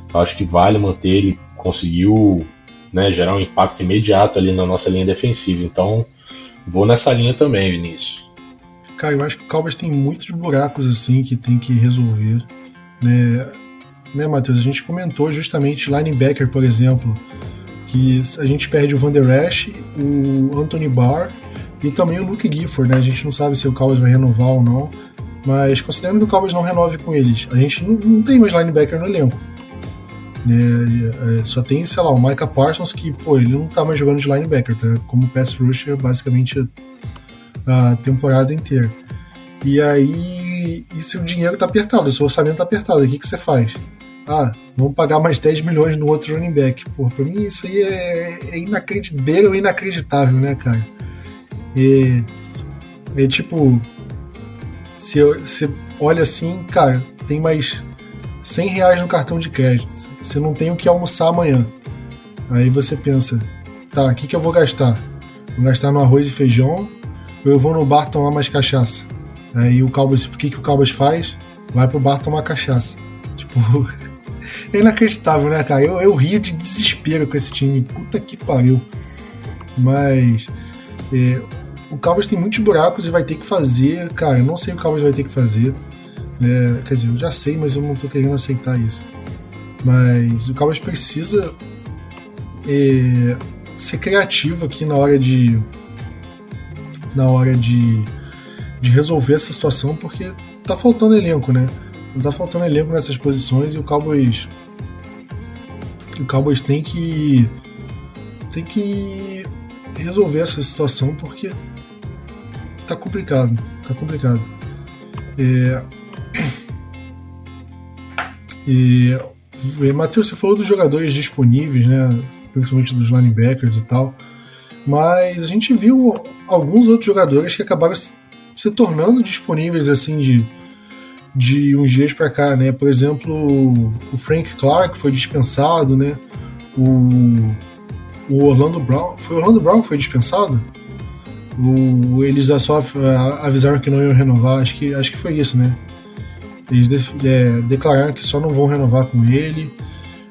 Então acho que vale manter, ele conseguiu né, gerar um impacto imediato ali na nossa linha defensiva. Então vou nessa linha também, Vinícius. Cara, eu acho que o Cowboys tem muitos buracos assim que tem que resolver. Né, né Matheus? A gente comentou justamente linebacker, por exemplo, que a gente perde o Van Der Esch, o Anthony Barr e também o Luke Gifford, né? A gente não sabe se o Cowboys vai renovar ou não. Mas considerando que o Cowboys não renove com eles, a gente não, não tem mais linebacker no elenco. É, é, só tem, sei lá, o Micah Parsons que, pô, ele não tá mais jogando de linebacker, tá? Como pass rusher basicamente a temporada inteira. E aí, e se o dinheiro tá apertado, se o orçamento tá apertado, o que, que você faz? Ah, vamos pagar mais 10 milhões no outro running back. Pô, pra mim isso aí é, é inacreditável, inacreditável, né, cara? E, e tipo, se você olha assim, cara, tem mais 100 reais no cartão de crédito. Você não tem o que almoçar amanhã. Aí você pensa, tá, o que, que eu vou gastar? Vou gastar no arroz e feijão ou eu vou no bar tomar mais cachaça? Aí o Cowboys, o que, que o Cowboys faz? Vai pro bar tomar cachaça. Tipo, é inacreditável, né, cara? Eu, eu rio de desespero com esse time. Puta que pariu. Mas é, o Cowboys tem muitos buracos e vai ter que fazer. Cara, eu não sei o que o Cowboys vai ter que fazer. Né? Quer dizer, eu já sei, mas eu não tô querendo aceitar isso. Mas o Cowboys precisa é, ser criativo aqui na hora de. Na hora de, de resolver essa situação, porque tá faltando elenco, né? Não tá faltando elenco nessas posições e o Cowboys. O Cowboys tem que. Tem que resolver essa situação porque tá complicado. Tá complicado. É... E, e Matheus, você falou dos jogadores disponíveis, né? Principalmente dos linebackers e tal. Mas a gente viu alguns outros jogadores que acabaram se tornando disponíveis assim de, de uns dias para cá, né? Por exemplo, o Frank Clark foi dispensado, né? O, o Orlando Brown. Foi o Orlando Brown que foi dispensado? O, eles só avisaram que não iam renovar, acho que, acho que foi isso, né? Eles de, é, declararam que só não vão renovar com ele.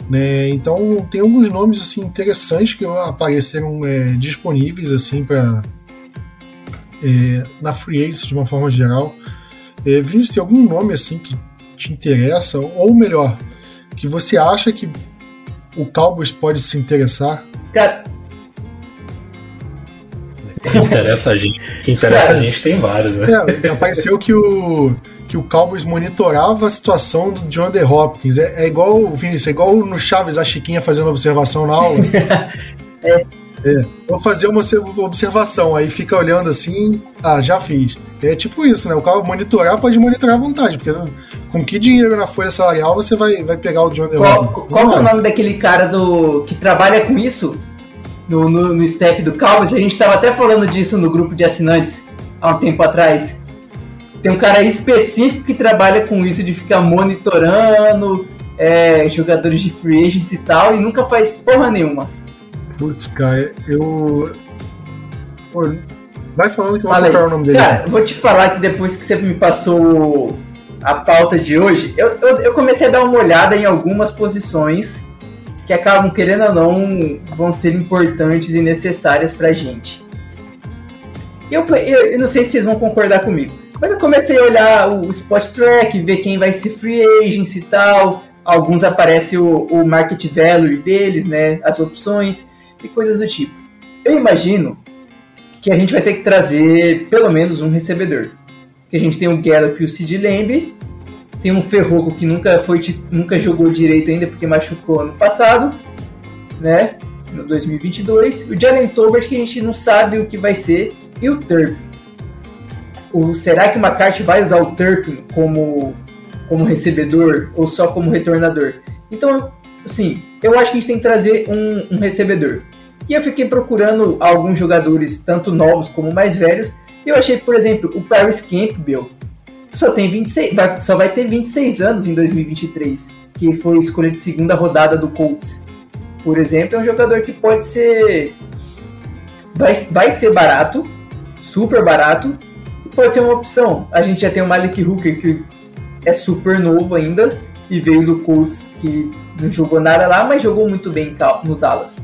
Né? Então tem alguns nomes assim interessantes que apareceram é, disponíveis assim para é, na free agency de uma forma geral. É, Vinícius, tem algum nome assim que te interessa ou melhor que você acha que o Cowboys pode se interessar? Cara, que interessa a gente, que interessa a gente tem vários, né? É, apareceu que o que o Cowboys monitorava a situação do John D. Hopkins. É, é igual, Vinícius, é igual no Chaves, a Chiquinha fazendo observação na aula. é. É, vou fazer uma observação, aí fica olhando assim, ah, já fiz. É tipo isso, né? O cara monitorar pode monitorar à vontade, porque com que dinheiro na folha salarial você vai, vai pegar o John Qual, qual é o nome daquele cara do que trabalha com isso? No, no, no staff do Cowboys? A gente estava até falando disso no grupo de assinantes há um tempo atrás. Tem um cara específico que trabalha com isso de ficar monitorando é, jogadores de free agents e tal, e nunca faz porra nenhuma. Putz, cara, eu. Pô, vai falando que eu vou colocar o nome dele. Cara, vou te falar que depois que você me passou a pauta de hoje, eu, eu, eu comecei a dar uma olhada em algumas posições que acabam, querendo ou não, vão ser importantes e necessárias pra gente. Eu, eu, eu não sei se vocês vão concordar comigo. Mas eu comecei a olhar o Spot Track, ver quem vai ser free agents e tal. Alguns aparece o, o market value deles, né? As opções e coisas do tipo. Eu imagino que a gente vai ter que trazer pelo menos um recebedor. Que a gente tem o Gallup e o Sid Lamb, tem um Ferroco que nunca foi nunca jogou direito ainda porque machucou ano passado, né? No 2022, o Jalen Tolbert que a gente não sabe o que vai ser e o Turpin o, será que o McCarthy vai usar o Turpin como, como recebedor ou só como retornador? Então, assim, eu acho que a gente tem que trazer um, um recebedor. E eu fiquei procurando alguns jogadores, tanto novos como mais velhos, e eu achei que, por exemplo, o Paris Campbell só, tem 26, vai, só vai ter 26 anos em 2023, que foi escolha de segunda rodada do Colts. Por exemplo, é um jogador que pode ser. Vai, vai ser barato, super barato, pode ser uma opção. A gente já tem o Malik Hooker, que é super novo ainda, e veio do Colts, que não jogou nada lá, mas jogou muito bem no Dallas.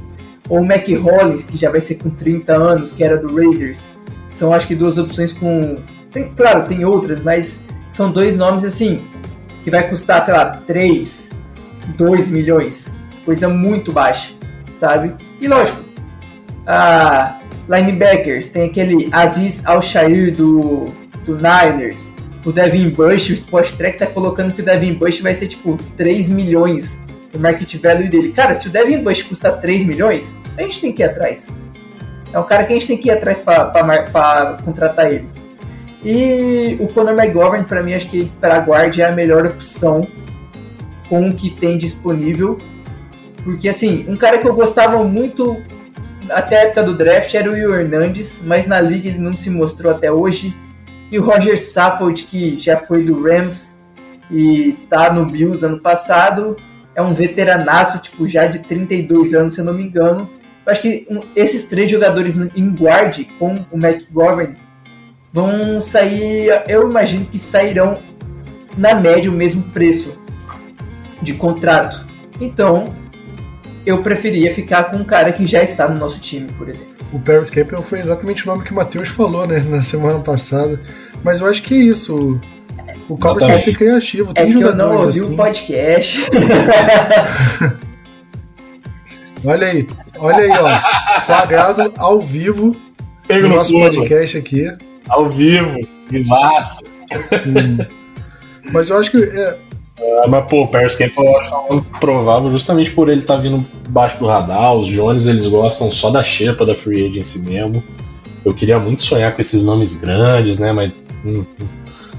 Ou o Mac Hollins, que já vai ser com 30 anos, que era do Raiders. São acho que duas opções com. Tem, claro, tem outras, mas são dois nomes assim, que vai custar, sei lá, 3, 2 milhões. Coisa muito baixa, sabe? E lógico, a linebackers, tem aquele Aziz Al-Shair do, do Niners, o Devin Bush, o Sport Track tá colocando que o Devin Bush vai ser tipo 3 milhões o market value dele. Cara, se o Devin Bush custa 3 milhões, a gente tem que ir atrás. É um cara que a gente tem que ir atrás para contratar ele. E o Conor McGovern, para mim, acho que para guarda é a melhor opção com o que tem disponível. Porque, assim, um cara que eu gostava muito até a época do draft era o Hernandes, mas na liga ele não se mostrou até hoje. E o Roger Saffold, que já foi do Rams e tá no Bills ano passado, é um veteranaço, tipo, já de 32 anos, se eu não me engano. Eu acho que um, esses três jogadores em guarde com o McGovern vão sair, eu imagino que sairão na média o mesmo preço de contrato. Então, eu preferia ficar com um cara que já está no nosso time, por exemplo. O Parrot Campbell foi exatamente o nome que o Matheus falou, né, na semana passada. Mas eu acho que é isso. O Cowboys vai ser criativo. Tem é que eu não ouvi assim. o podcast. olha aí, olha aí, ó. Flagrado ao vivo Pego no nosso no podcast aqui. Ao vivo, que massa. Hum. Mas eu acho que é, Mas, pô, o Paris Campbell eu acho provável justamente por ele estar tá vindo baixo do radar. Os Jones, eles gostam só da xepa da free agency mesmo. Eu queria muito sonhar com esses nomes grandes, né? Mas hum,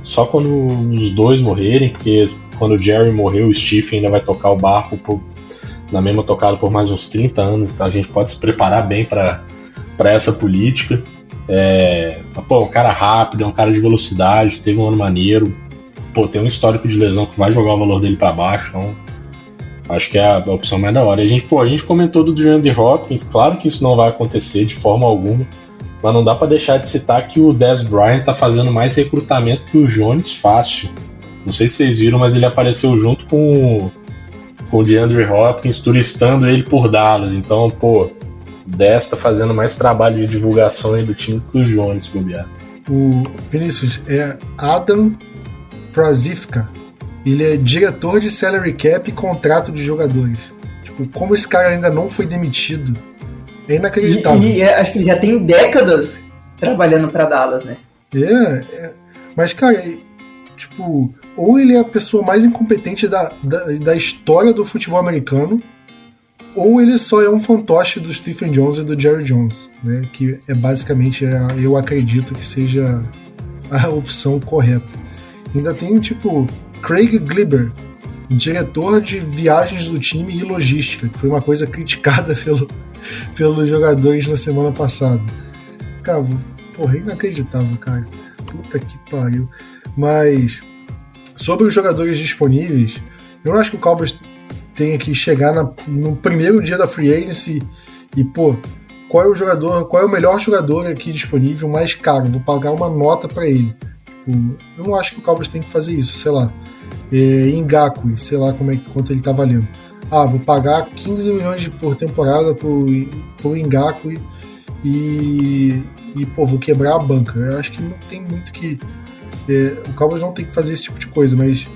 só quando os dois morrerem, porque quando o Jerry morreu, o Steve ainda vai tocar o barco por, na mesma tocada por mais uns 30 anos, então a gente pode se preparar bem para essa política. É, pô, um cara rápido, é um cara de velocidade, teve um ano maneiro, pô, tem um histórico de lesão que vai jogar o valor dele para baixo, então acho que é a, opção mais da hora. A gente, pô, a gente comentou do DeAndre Hopkins, claro que isso não vai acontecer de forma alguma, mas não dá para deixar de citar que o Dez Bryant tá fazendo mais recrutamento que o Jones fácil. Não sei se vocês viram, mas ele apareceu junto com com o DeAndre Hopkins, turistando ele por Dallas. Então, pô, desta fazendo mais trabalho de divulgação aí do time que o Jones bobear. O Vinícius é Adam Prazivka. Ele é diretor de salary cap e contrato de jogadores. Tipo, como esse cara ainda não foi demitido, é inacreditável. E, e é, acho que ele já tem décadas trabalhando para Dallas, né? É, é, mas cara, tipo, ou ele é a pessoa mais incompetente da, da, da história do futebol americano, ou ele só é um fantoche do Stephen Jones e do Jerry Jones, né? Que é basicamente, é, eu acredito que seja a opção correta. Ainda tem, tipo, Craig Glibber, diretor de viagens do time e logística, que foi uma coisa criticada pelo, pelos jogadores na semana passada. Cara, porra, é inacreditável, cara. Puta que pariu. Mas, sobre os jogadores disponíveis, eu não acho que o Cowboys tenha que chegar na, no primeiro dia da free agency e, pô, qual é o jogador, qual é o melhor jogador aqui disponível mais caro? Vou pagar uma nota para ele. Tipo, eu não acho que o Cowboys tem que fazer isso, sei lá. É, Ngakui, sei lá como é, quanto ele tá valendo. Ah, vou pagar 15 milhões por temporada por, por Ngakui e, e, pô, vou quebrar a banca. Eu acho que não tem muito que. É, o Cowboys não tem que fazer esse tipo de coisa, mas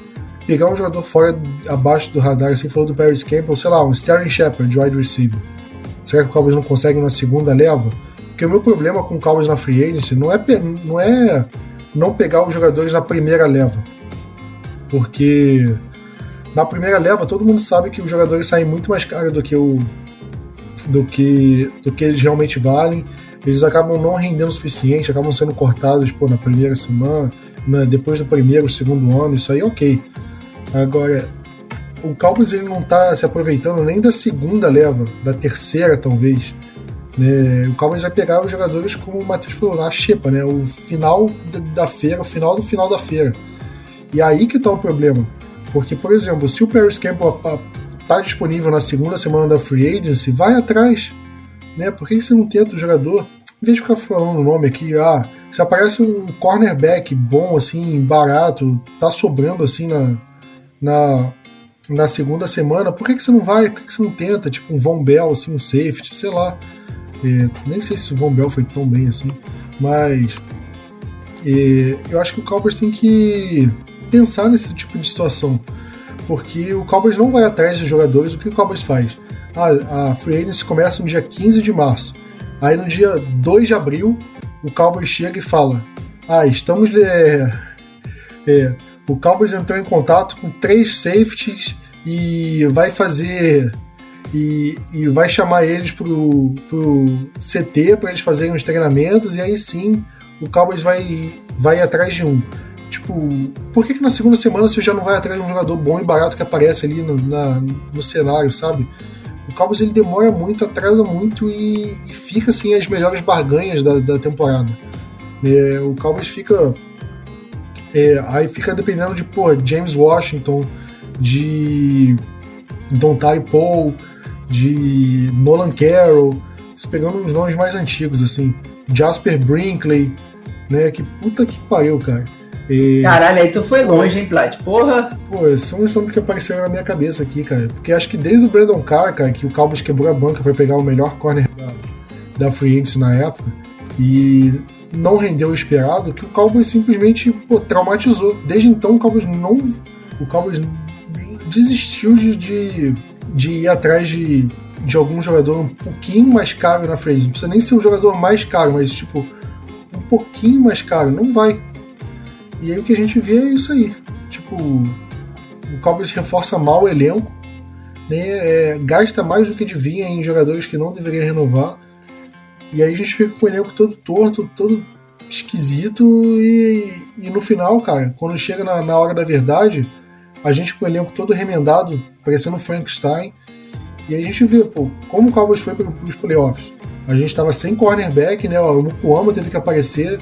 pegar um jogador fora, abaixo do radar, assim, falou do Paris Campbell, sei lá, um Sterling Shepard de wide receiver. Será que o Cowboys não consegue na segunda leva? Porque o meu problema com o Cowboys na free agency não é, não é não pegar os jogadores na primeira leva. Porque na primeira leva todo mundo sabe que os jogadores saem muito mais caros do que o do que do que eles realmente valem. Eles acabam não rendendo o suficiente, acabam sendo cortados pô, na primeira semana, na, depois do primeiro, segundo ano, isso aí ok. Agora, o Cowboys ele não está se aproveitando nem da segunda leva, da terceira talvez. Né? O Cowboys vai pegar os jogadores como o Matheus falou, na xepa, né? o final da feira, o final do final da feira. E aí que está o problema. Porque, por exemplo, se o Paris Campbell está disponível na segunda semana da Free Agency, vai atrás. Né? Por que você não tenta o jogador? Em vez de ficar falando o nome aqui, ah, se aparece um cornerback bom, assim, barato, tá sobrando assim na, na, na segunda semana, por que, que você não vai? Por que, que você não tenta? Tipo um Von Bell, assim, um safety, sei lá. É, nem sei se o Von Bell foi tão bem assim, mas é, eu acho que o Cowboys tem que pensar nesse tipo de situação, porque o Cowboys não vai atrás dos jogadores, o que o Cowboys faz? Ah, a Free Agency começa no dia 15 de março, aí no dia 2 de abril o Cowboys chega e fala: Ah, estamos. É, é, o Cowboys entrou em contato com três safeties e vai fazer. E, e vai chamar eles pro, pro CT para eles fazerem os treinamentos, e aí sim o Cowboys vai, vai atrás de um. Tipo, por que, que na segunda semana você já não vai atrás de um jogador bom e barato que aparece ali no, na, no cenário, sabe? O Cowboys ele demora muito, atrasa muito e, e fica assim as melhores barganhas da, da temporada. É, o Cowboys fica é, aí fica dependendo de pô, James Washington, de Don Ty Paul, de Nolan Carroll, pegando uns nomes mais antigos assim, Jasper Brinkley, né? Que puta que pariu, cara. E... Caralho, aí tu foi longe, hein, Plat? Porra! Pô, são os nomes que apareceram na minha cabeça aqui, cara. Porque acho que desde o Brandon Carr, cara, que o Cowboys quebrou a banca para pegar o melhor corner da, da Free Agency na época, e não rendeu o esperado, que o Cowboys simplesmente pô, traumatizou. Desde então, o Cowboys não. O Cowboys desistiu de, de, de ir atrás de, de algum jogador um pouquinho mais caro na frente. Não precisa nem ser o jogador mais caro, mas tipo, um pouquinho mais caro. Não vai. E aí o que a gente vê é isso aí. Tipo, o Cowboys reforça mal o elenco, né, é, gasta mais do que devia em jogadores que não deveriam renovar. E aí a gente fica com o elenco todo torto, todo esquisito, e, e no final, cara, quando chega na, na, hora da verdade, a gente com o elenco todo remendado, parecendo Frankenstein, e a gente vê, pô, como o Cowboys foi para os playoffs. A gente estava sem cornerback, né? O Mukuama teve que aparecer,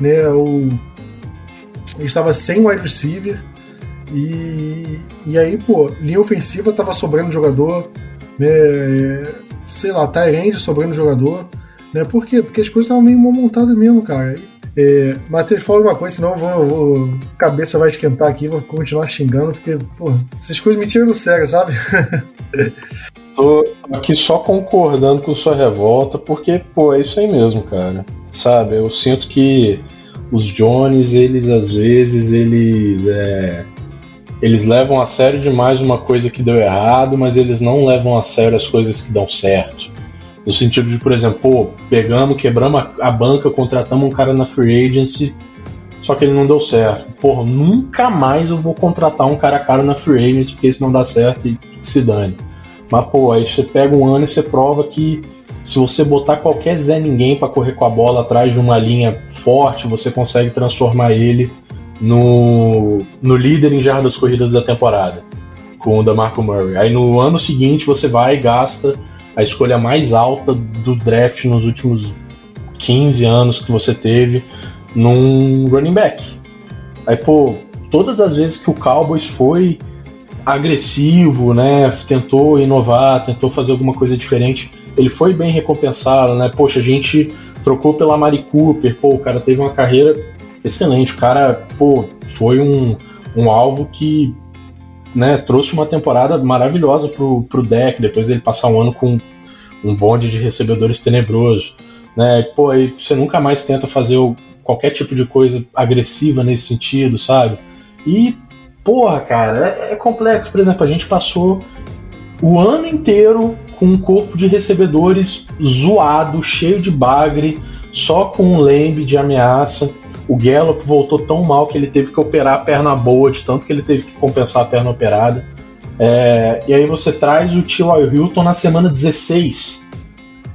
né? O estava sem wide receiver. E, e aí, pô, linha ofensiva tava sobrando jogador, né, sei lá, Tyrande sobrando jogador, né? Por quê? Porque as coisas estavam meio mal montadas mesmo, cara. É, Matheus, fala uma coisa, senão eu vou, vou, cabeça vai esquentar aqui, vou continuar xingando, porque, pô, essas coisas me tiram do sério, sabe? Tô aqui só concordando com sua revolta, porque, pô, é isso aí mesmo, cara. Sabe, eu sinto que os Jones, eles às vezes, eles. É, eles levam a sério demais uma coisa que deu errado, mas eles não levam a sério as coisas que dão certo. No sentido de, por exemplo, pô, pegamos, quebramos a, a banca, contratamos um cara na free agency, só que ele não deu certo. Porra, nunca mais eu vou contratar um cara caro na free agency, porque isso não dá certo e se dane. Mas, pô, aí você pega um ano e você prova que se você botar qualquer Zé Ninguém para correr com a bola atrás de uma linha forte, você consegue transformar ele no, no líder em jardas corridas da temporada, com o da Marco Murray. Aí no ano seguinte você vai e gasta a escolha mais alta do draft nos últimos 15 anos que você teve num running back. Aí, pô, todas as vezes que o Cowboys foi agressivo, né, tentou inovar, tentou fazer alguma coisa diferente, ele foi bem recompensado, né? Poxa, a gente trocou pela Mari Cooper, pô, o cara teve uma carreira excelente, o cara, pô, foi um, um alvo que né, trouxe uma temporada maravilhosa pro, pro deck, depois dele passar um ano com um bonde de recebedores tenebroso. Né? Pô, aí você nunca mais tenta fazer qualquer tipo de coisa agressiva nesse sentido, sabe? E, porra, cara, é, é complexo. Por exemplo, a gente passou o ano inteiro com um corpo de recebedores zoado, cheio de bagre, só com um lembre de ameaça. O Gallup voltou tão mal que ele teve que operar a perna boa, de tanto que ele teve que compensar a perna operada. É, e aí você traz o T.Y. Hilton na semana 16.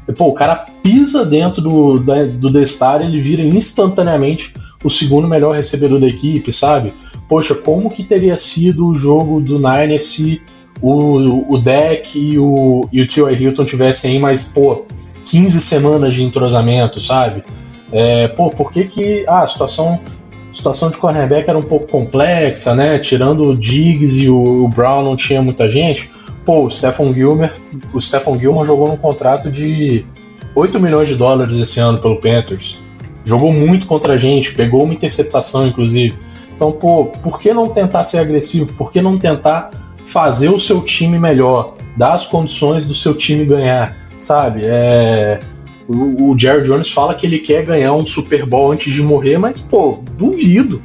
E, pô, o cara pisa dentro do, da, do The-Star ele vira instantaneamente o segundo melhor recebedor da equipe, sabe? Poxa, como que teria sido o jogo do Niners se o, o deck e o, e o T.Y. Hilton tivessem aí mais, pô, 15 semanas de entrosamento, sabe? É, pô, por que que ah, a situação, situação de cornerback era um pouco complexa, né? Tirando o Diggs e o, o Brown não tinha muita gente. Pô, o Stephen Gilmer, o Stephen Gilmer jogou num contrato de 8 milhões de dólares esse ano pelo Panthers. Jogou muito contra a gente, pegou uma interceptação, inclusive. Então, pô, por que não tentar ser agressivo? Por que não tentar fazer o seu time melhor? Dar as condições do seu time ganhar, sabe? É o, o Jerry Jones fala que ele quer ganhar um Super Bowl antes de morrer, mas, pô, duvido.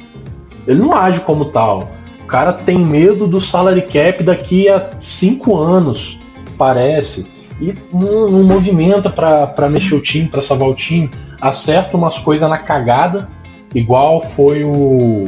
Ele não age como tal. O cara tem medo do salary cap daqui a cinco anos, parece. E não, não movimenta para mexer o time, para salvar o time. Acerta umas coisas na cagada, igual foi o,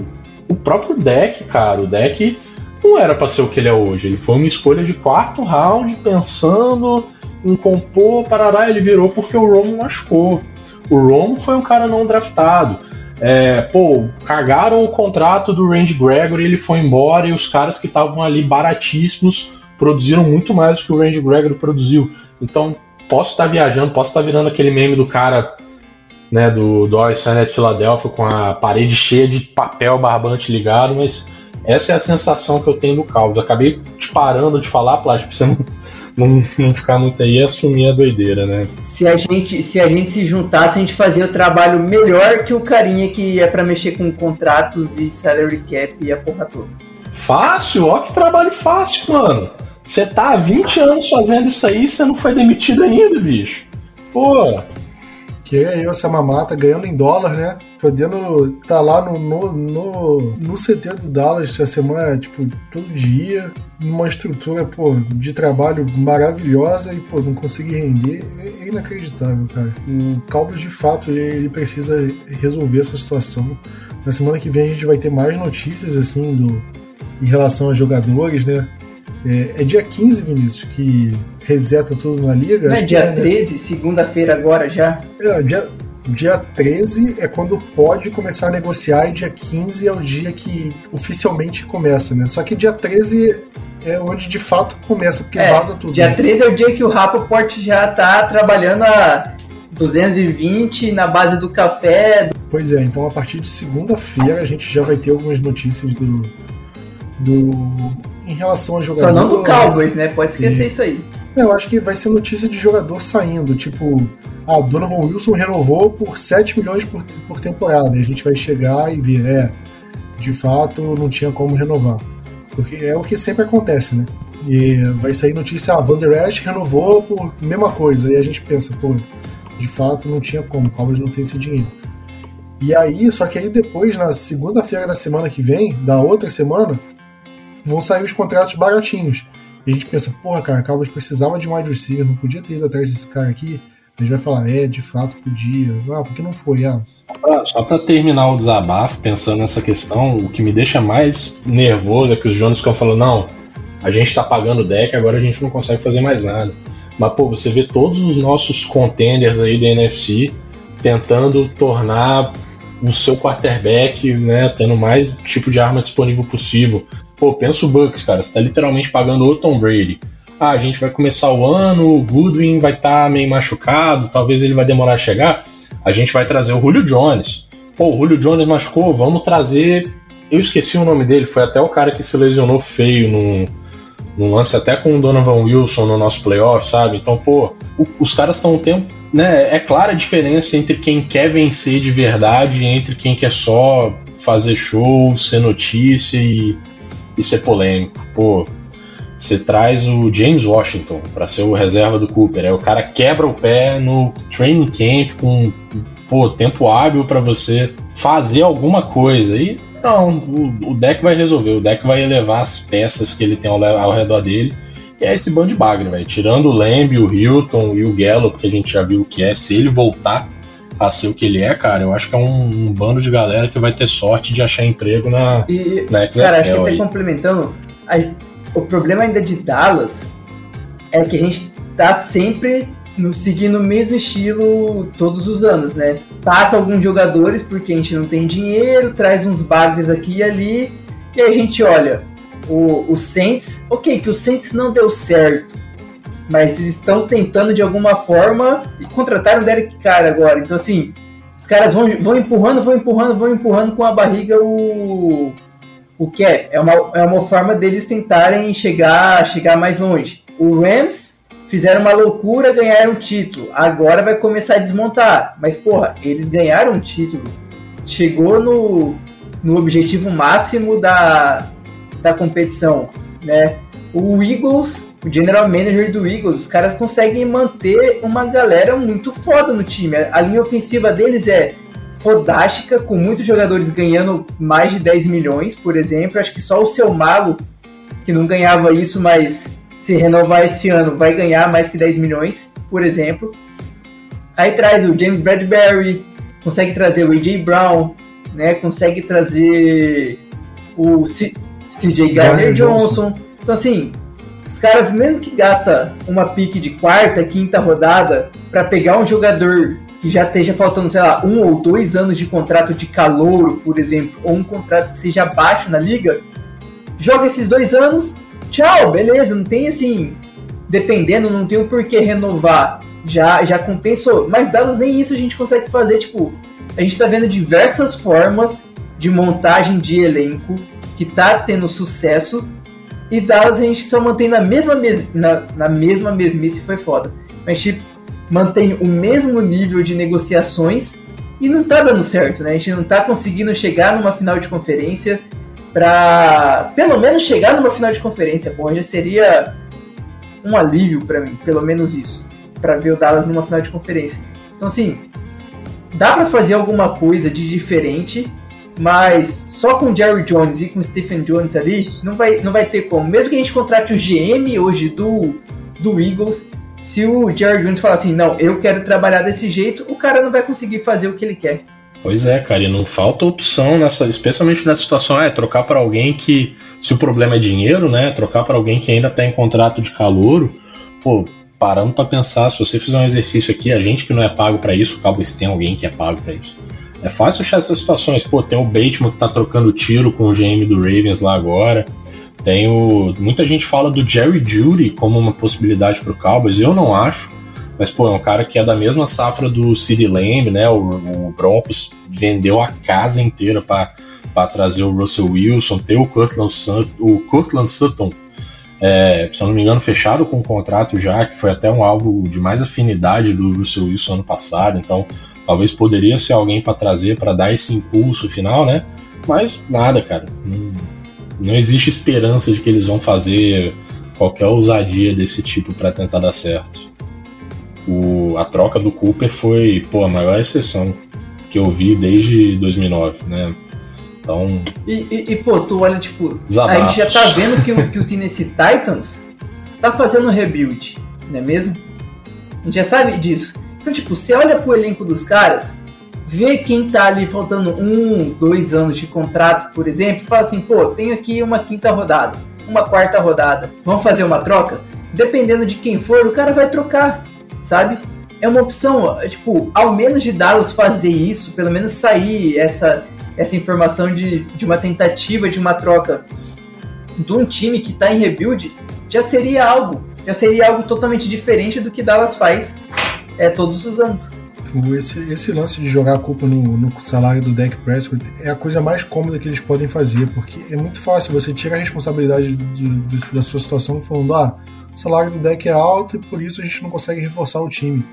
o próprio deck, cara. O deck não era para ser o que ele é hoje. Ele foi uma escolha de quarto round, pensando em compor, parará, ele virou porque o Romo machucou. O Romo foi um cara não draftado. É, pô, cagaram o contrato do Randy Gregory, ele foi embora e os caras que estavam ali baratíssimos produziram muito mais do que o Randy Gregory produziu. Então, posso estar viajando, posso estar virando aquele meme do cara né, do, do Always Philadelphia com a parede cheia de papel barbante ligado, mas essa é a sensação que eu tenho do Calvos. Acabei te parando de falar, Plástico, você não, não, não ficar muito aí e assumir a doideira, né? Se a gente se, a gente se juntasse, a gente fazia o trabalho melhor que o carinha que é para mexer com contratos e salary cap e a porra toda. Fácil? Ó que trabalho fácil, mano. Você tá há 20 anos fazendo isso aí e você não foi demitido ainda, bicho. Pô, que é eu, essa mamata, ganhando em dólar, né? Podendo estar tá lá no, no, no, no CT do Dallas essa semana, tipo, todo dia, numa estrutura, pô, de trabalho maravilhosa e, pô, não conseguir render, é, é inacreditável, cara. O Cowboys, de fato, ele, ele, precisa resolver essa situação. Na semana que vem a gente vai ter mais notícias, assim, do, em relação a jogadores, né? É, é, dia 15, Vinícius, que reseta tudo na liga. Não é dia é, 13, né? segunda-feira agora já? É, dia, dia 13 é quando pode começar a negociar e dia 15 é o dia que oficialmente começa, né? Só que dia 13 é onde de fato começa, porque é, vaza tudo. Dia né? 13 é o dia que o Rapoport já tá trabalhando a 220 na base do café. Pois é, então a partir de segunda-feira a gente já vai ter algumas notícias do, do em relação a jogador. Só não do Cowboys, né? Pode esquecer e, isso aí. Eu acho que vai ser notícia de jogador saindo, tipo, ah, Donovan Wilson renovou por 7 milhões por, por temporada. E a gente vai chegar e ver, é, de fato não tinha como renovar. Porque é o que sempre acontece, né? E vai sair notícia, ah, Van Der Esch renovou por mesma coisa. E a gente pensa, pô, de fato não tinha como, o Cowboys não tem esse dinheiro. E aí, só que aí depois, na segunda-feira da semana que vem, da outra semana, vão sair os contratos baratinhos. E a gente pensa, porra, cara, Cowboys precisava de um wide receiver, não podia ter ido atrás desse cara aqui. A gente vai falar, é, de fato podia. Ah, por que não foi? Ah. Só para terminar o desabafo, pensando nessa questão, o que me deixa mais nervoso é que os Jones ficam falando, não, a gente tá pagando o deck, agora a gente não consegue fazer mais nada. Mas, pô, você vê todos os nossos contenders aí da NFC tentando tornar o seu quarterback, né, tendo mais tipo de arma disponível possível. Pô, pensa o Bucks, cara, você tá literalmente pagando o Tom Brady. Ah, a gente vai começar o ano, o Goodwin vai estar tá meio machucado, talvez ele vai demorar a chegar. A gente vai trazer o Julio Jones. Pô, o Julio Jones machucou, vamos trazer. Eu esqueci o nome dele, foi até o cara que se lesionou feio num, num lance até com o Donovan Wilson no nosso playoff, sabe? Então, pô, o, os caras estão um tempo. Né, é clara a diferença entre quem quer vencer de verdade e entre quem quer só fazer show, ser notícia e, e ser polêmico. Pô, você traz o James Washington para ser o reserva do Cooper. Aí o cara quebra o pé no training camp com pô, tempo hábil para você fazer alguma coisa. E não, o, o, deck vai resolver. O deck vai elevar as peças que ele tem ao, ao redor dele. E é esse bando de bagre, velho. Tirando o Lamb, o Hilton e o Gallup, que a gente já viu o que é, se ele voltar a ser o que ele é, cara, eu acho que é um, um bando de galera que vai ter sorte de achar emprego na, e, na XFL. Cara, acho que até complementando, a, o problema ainda de Dallas é que a gente tá sempre no, seguindo o mesmo estilo todos os anos, né? Passa alguns jogadores porque a gente não tem dinheiro, traz uns bagres aqui e ali, e aí a gente olha, o, o Saints, ok, que o Saints não deu certo, mas eles estão tentando de alguma forma e contrataram o Derek Carr agora, então assim, os caras vão, vão empurrando, vão empurrando, vão empurrando com a barriga o, o que é? É uma, é uma forma deles tentarem chegar, chegar mais longe. O Rams fizeram uma loucura, ganharam o título. Agora vai começar a desmontar. Mas, porra, eles ganharam o título. Chegou no, no objetivo máximo da, da competição, né? O Eagles, o general manager do Eagles, os caras conseguem manter uma galera muito foda no time. A linha ofensiva deles é fodástica, com muitos jogadores ganhando mais de 10 milhões, por exemplo. Acho que só o seu Mago, que não ganhava isso, mas se renovar esse ano vai ganhar mais que 10 milhões, por exemplo. Aí traz o James Bradbury, consegue trazer o AJ Brown, né? Consegue trazer o CJ Gardner Johnson. Johnson. Então assim, os caras mesmo que gasta uma pique de quarta, quinta rodada para pegar um jogador que já esteja faltando, sei lá, um ou dois anos de contrato de calouro, por exemplo, ou um contrato que seja baixo na liga, joga esses dois anos, tchau, beleza, não tem assim, dependendo, não tem o porquê renovar, já, já compensou. Mas Dallas nem isso a gente consegue fazer, tipo, a gente tá vendo diversas formas de montagem de elenco que tá tendo sucesso, e Dallas a gente só mantém na mesma, mes na, na mesma mesmice, foi foda. Mas tipo, mantém o mesmo nível de negociações e não tá dando certo, né? A gente não tá conseguindo chegar numa final de conferência para pelo menos chegar numa final de conferência, porra, já seria um alívio para mim, pelo menos isso, para ver o Dallas numa final de conferência. Então assim, dá para fazer alguma coisa de diferente, mas só com Jerry Jones e com Stephen Jones ali, não vai, não vai ter como. Mesmo que a gente contrate o GM hoje do, do Eagles, se o Jared Jones falar assim, não, eu quero trabalhar desse jeito, o cara não vai conseguir fazer o que ele quer. Pois é, cara, e não falta opção nessa, especialmente nessa situação, é trocar para alguém que, se o problema é dinheiro, né, trocar para alguém que ainda tá em contrato de calouro, pô, parando para pensar, se você fizer um exercício aqui, a gente que não é pago para isso, o Cowboys tem alguém que é pago para isso. É fácil achar essas situações, pô, tem o Bateman que tá trocando tiro com o GM do Ravens lá agora, tem o, muita gente fala do Jerry Judy como uma possibilidade para o Cowboys. Eu não acho. Mas, pô, é um cara que é da mesma safra do City Lamb, né? O, o Broncos vendeu a casa inteira para trazer o Russell Wilson, ter o Cortland, o Sutton é, se eu não me engano, fechado com um contrato já, que foi até um alvo de mais afinidade do Russell Wilson ano passado, então talvez poderia ser alguém para trazer para dar esse impulso final, né? Mas nada, cara. Não, não existe esperança de que eles vão fazer qualquer ousadia desse tipo para tentar dar certo. O, a troca do Cooper foi pô, a maior exceção que eu vi desde 2009, né? Então. E, e, e pô, tu olha, tipo, Desabafos. a gente já tá vendo que o, que o Tennessee Titans tá fazendo um rebuild, não é mesmo? A gente já sabe disso. Então, tipo, você olha pro elenco dos caras, vê quem tá ali faltando um, dois anos de contrato, por exemplo, e fala assim, pô, tenho aqui uma quinta rodada, uma quarta rodada, vamos fazer uma troca? Dependendo de quem for, o cara vai trocar, sabe? É uma opção, tipo, ao menos de Dallas fazer isso, pelo menos sair essa, essa informação de, de uma tentativa de uma troca de um time que está em rebuild, já seria algo, já seria algo totalmente diferente do que Dallas faz é, todos os anos. Esse, esse lance de jogar a culpa no, no salário do Dak Prescott é a coisa mais cômoda que eles podem fazer, porque é muito fácil, você tira a responsabilidade de, de, da sua situação falando, ah, o salário do Dak é alto e por isso a gente não consegue reforçar o time.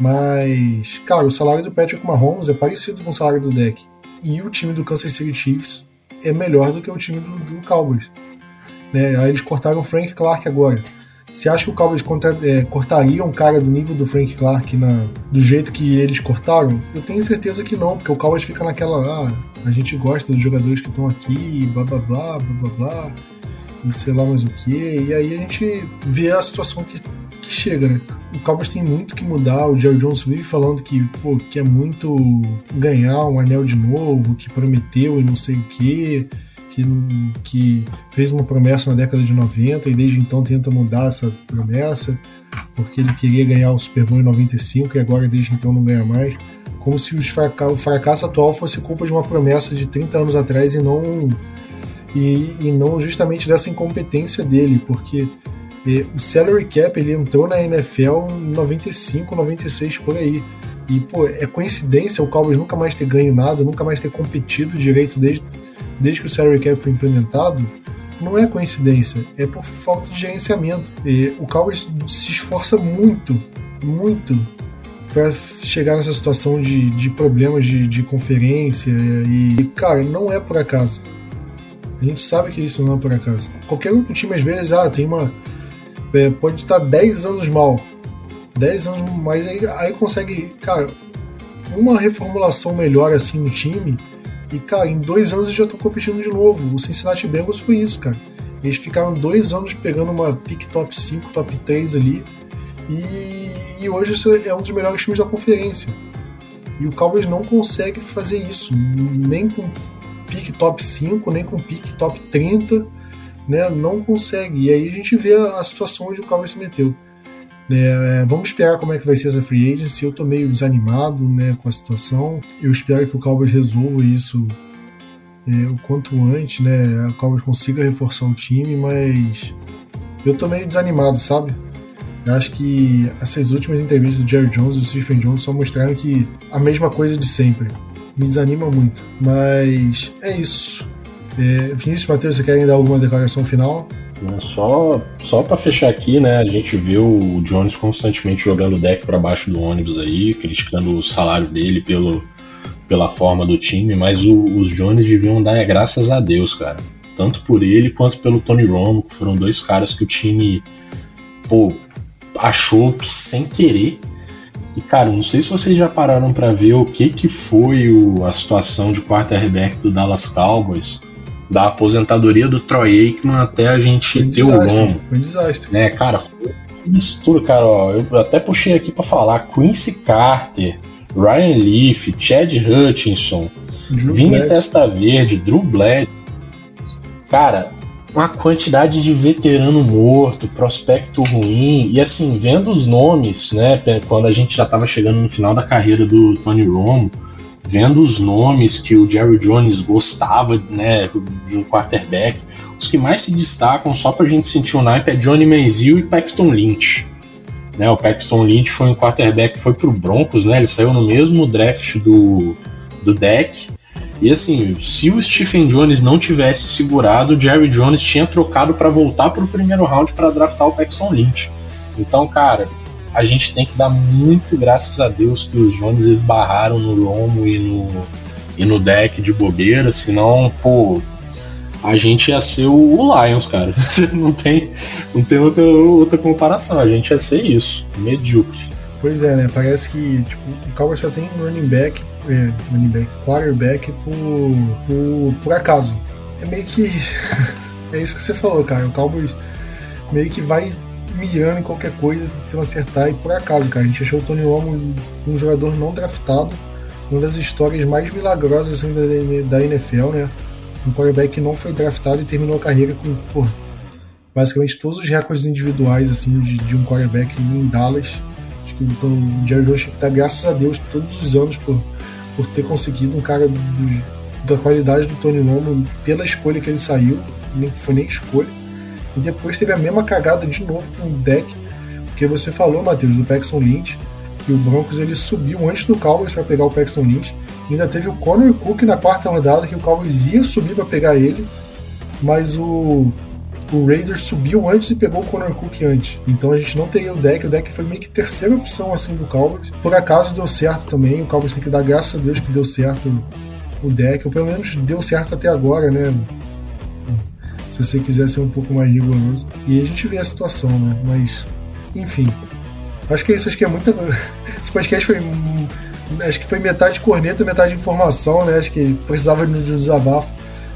Mas, cara, o salário do Patrick Mahomes é parecido com o salário do Dak e o time do Kansas City Chiefs é melhor do que o time do, do Cowboys. Né? Aí eles cortaram o Frank Clark agora. Você acha que o Cowboys contra, é, cortaria um cara do nível do Frank Clark na, do jeito que eles cortaram? Eu tenho certeza que não, porque o Cowboys fica naquela. Ah, a gente gosta dos jogadores que estão aqui, blá blá blá, blá blá blá, e sei lá mais o que. E aí a gente vê a situação que que chega, né? O Cowboys tem muito que mudar. O Jerry Jones vive falando que, pô, quer muito ganhar um anel de novo, que prometeu e não sei o quê, que, que fez uma promessa na década de 90 e desde então tenta mudar essa promessa, porque ele queria ganhar o Super Bowl em 95 e agora desde então não ganha mais. Como se o fracasso atual fosse culpa de uma promessa de 30 anos atrás e não e, e, não justamente dessa incompetência dele, porque o salary cap ele entrou na NFL em 95, 96 por aí. E, pô, é coincidência o Cowboys nunca mais ter ganho nada, nunca mais ter competido direito desde, desde que o salary cap foi implementado. Não é coincidência, é por falta de gerenciamento. E o Cowboys se esforça muito, muito para chegar nessa situação de, de problemas de, de conferência. E, cara, não é por acaso. A gente sabe que isso não é por acaso. Qualquer outro time, às vezes, ah, tem uma é, pode estar 10 anos mal. 10 anos, mas aí, aí consegue, cara, uma reformulação melhor assim no time. E, cara, em dois anos eles já estão competindo de novo. O Cincinnati Bengals foi isso, cara. Eles ficaram dois anos pegando uma pick top 5, top 3 ali. E, e hoje é um dos melhores times da conferência. E o Cowboys não consegue fazer isso, nem com pick top 5, nem com pick top 30 né, não consegue. E aí a gente vê a, situação onde o Cowboys se meteu. É, vamos esperar como é que vai ser essa free agency. Eu tô meio desanimado né, com a situação. Eu espero que o Cowboys resolva isso é, o quanto antes, né? O Cowboys consiga reforçar o time, mas eu tô meio desanimado, sabe? Eu acho que essas últimas entrevistas do Jerry Jones e do Stephen Jones só mostraram que a mesma coisa de sempre. Me desanima muito. Mas é isso. É, Vinícius Matheus, você querem dar alguma declaração final? Só, só para fechar aqui, né? A gente viu o Jones constantemente jogando o deck para baixo do ônibus aí, criticando o salário dele pelo, pela forma do time, mas o, os Jones deviam dar graças a Deus, cara. Tanto por ele quanto pelo Tony Romo, que foram dois caras que o time pô, achou sem querer. E cara, não sei se vocês já pararam para ver o que que foi o, a situação de quarterback do Dallas Cowboys da aposentadoria do Troy Aikman até a gente ter o Lomo. Foi um desastre. Né, cara, foi mistura, cara, ó, eu até puxei aqui para falar Quincy Carter, Ryan Leaf, Chad Hutchinson, Drew Vini Bled. Testa Verde, Drew Bled. Cara, uma quantidade de veterano morto, prospecto ruim, e assim, vendo os nomes, né, quando a gente já tava chegando no final da carreira do Tony Romo, vendo os nomes que o Jerry Jones gostava né, de um quarterback, os que mais se destacam, só para a gente sentir o naipe, é Johnny Manziel e Paxton Lynch. Né, o Paxton Lynch foi um quarterback que foi pro Broncos, né, ele saiu no mesmo draft do, do deck, E assim, se o Stephen Jones não tivesse segurado, o Jerry Jones tinha trocado para voltar pro primeiro round para draftar o Paxton Lynch. Então, cara, a gente tem que dar muito graças a Deus que os Jones esbarraram no lombo e no, e no deck de bobeira, senão, pô, a gente ia ser o, Lions, cara. não tem, não tem outra, outra comparação, a gente ia ser isso, medíocre. Pois é, né? Parece que tipo, o Cowboys só tem running back, é, running back, quarterback por, por, por acaso. É meio que. é isso que você falou, cara. O Cowboys meio que vai mirando em qualquer coisa, tentando acertar, e por acaso, cara, a gente achou o Tony Romo um jogador não draftado, uma das histórias mais milagrosas assim, da, da NFL, né? Um quarterback que não foi draftado e terminou a carreira com, pô, basicamente todos os recordes individuais assim, de, de um quarterback em Dallas. Acho que então, o Jerry Jones tem que dar graças a Deus todos os anos por, por ter conseguido um cara do, do, da qualidade do Tony Romo pela escolha que ele saiu, nem foi nem escolha e depois teve a mesma cagada de novo com o deck, porque você falou, Matheus, do Paxton Lynch, que o Broncos ele subiu antes do Cowboys para pegar o Paxton Lynch. E ainda teve o Connor Cook na quarta rodada, que o Cowboys ia subir para pegar ele, mas o, o Raiders subiu antes e pegou o Connor Cook antes. Então a gente não teria o deck, o deck foi meio que terceira opção assim do Cowboys. Por acaso deu certo também, o Cowboys tem que dar graças a Deus que deu certo o deck, ou pelo menos deu certo até agora, né? Se você quiser ser um pouco mais rigoroso. E a gente vê a situação, né? Mas, enfim. Acho que é isso, acho que é muita. Esse podcast foi. Acho que foi metade corneta, metade informação, né? Acho que precisava de um desabafo.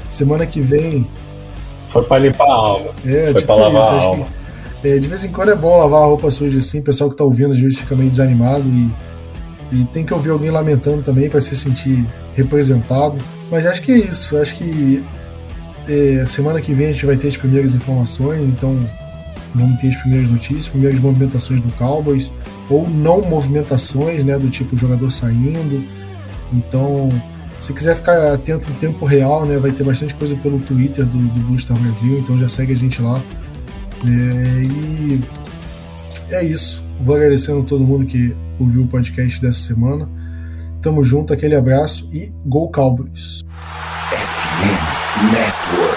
Semana que vem. Foi pra limpar a alma. É, foi tipo pra lavar isso, a alma. Que, é, de vez em quando é bom lavar a roupa suja assim. O pessoal que tá ouvindo às vezes fica meio desanimado e, e tem que ouvir alguém lamentando também para se sentir representado. Mas acho que é isso. Acho que é, semana que vem a gente vai ter as primeiras informações, então vamos ter as primeiras notícias, primeiras movimentações do Cowboys, ou não movimentações, né, do tipo jogador saindo. Então, se quiser ficar atento em tempo real, né, vai ter bastante coisa pelo Twitter do, do Blue Star Brasil, então já segue a gente lá. É, e é isso. Vou agradecendo a todo mundo que ouviu o podcast dessa semana. Tamo junto, aquele abraço e Go Cowboys! FM Network.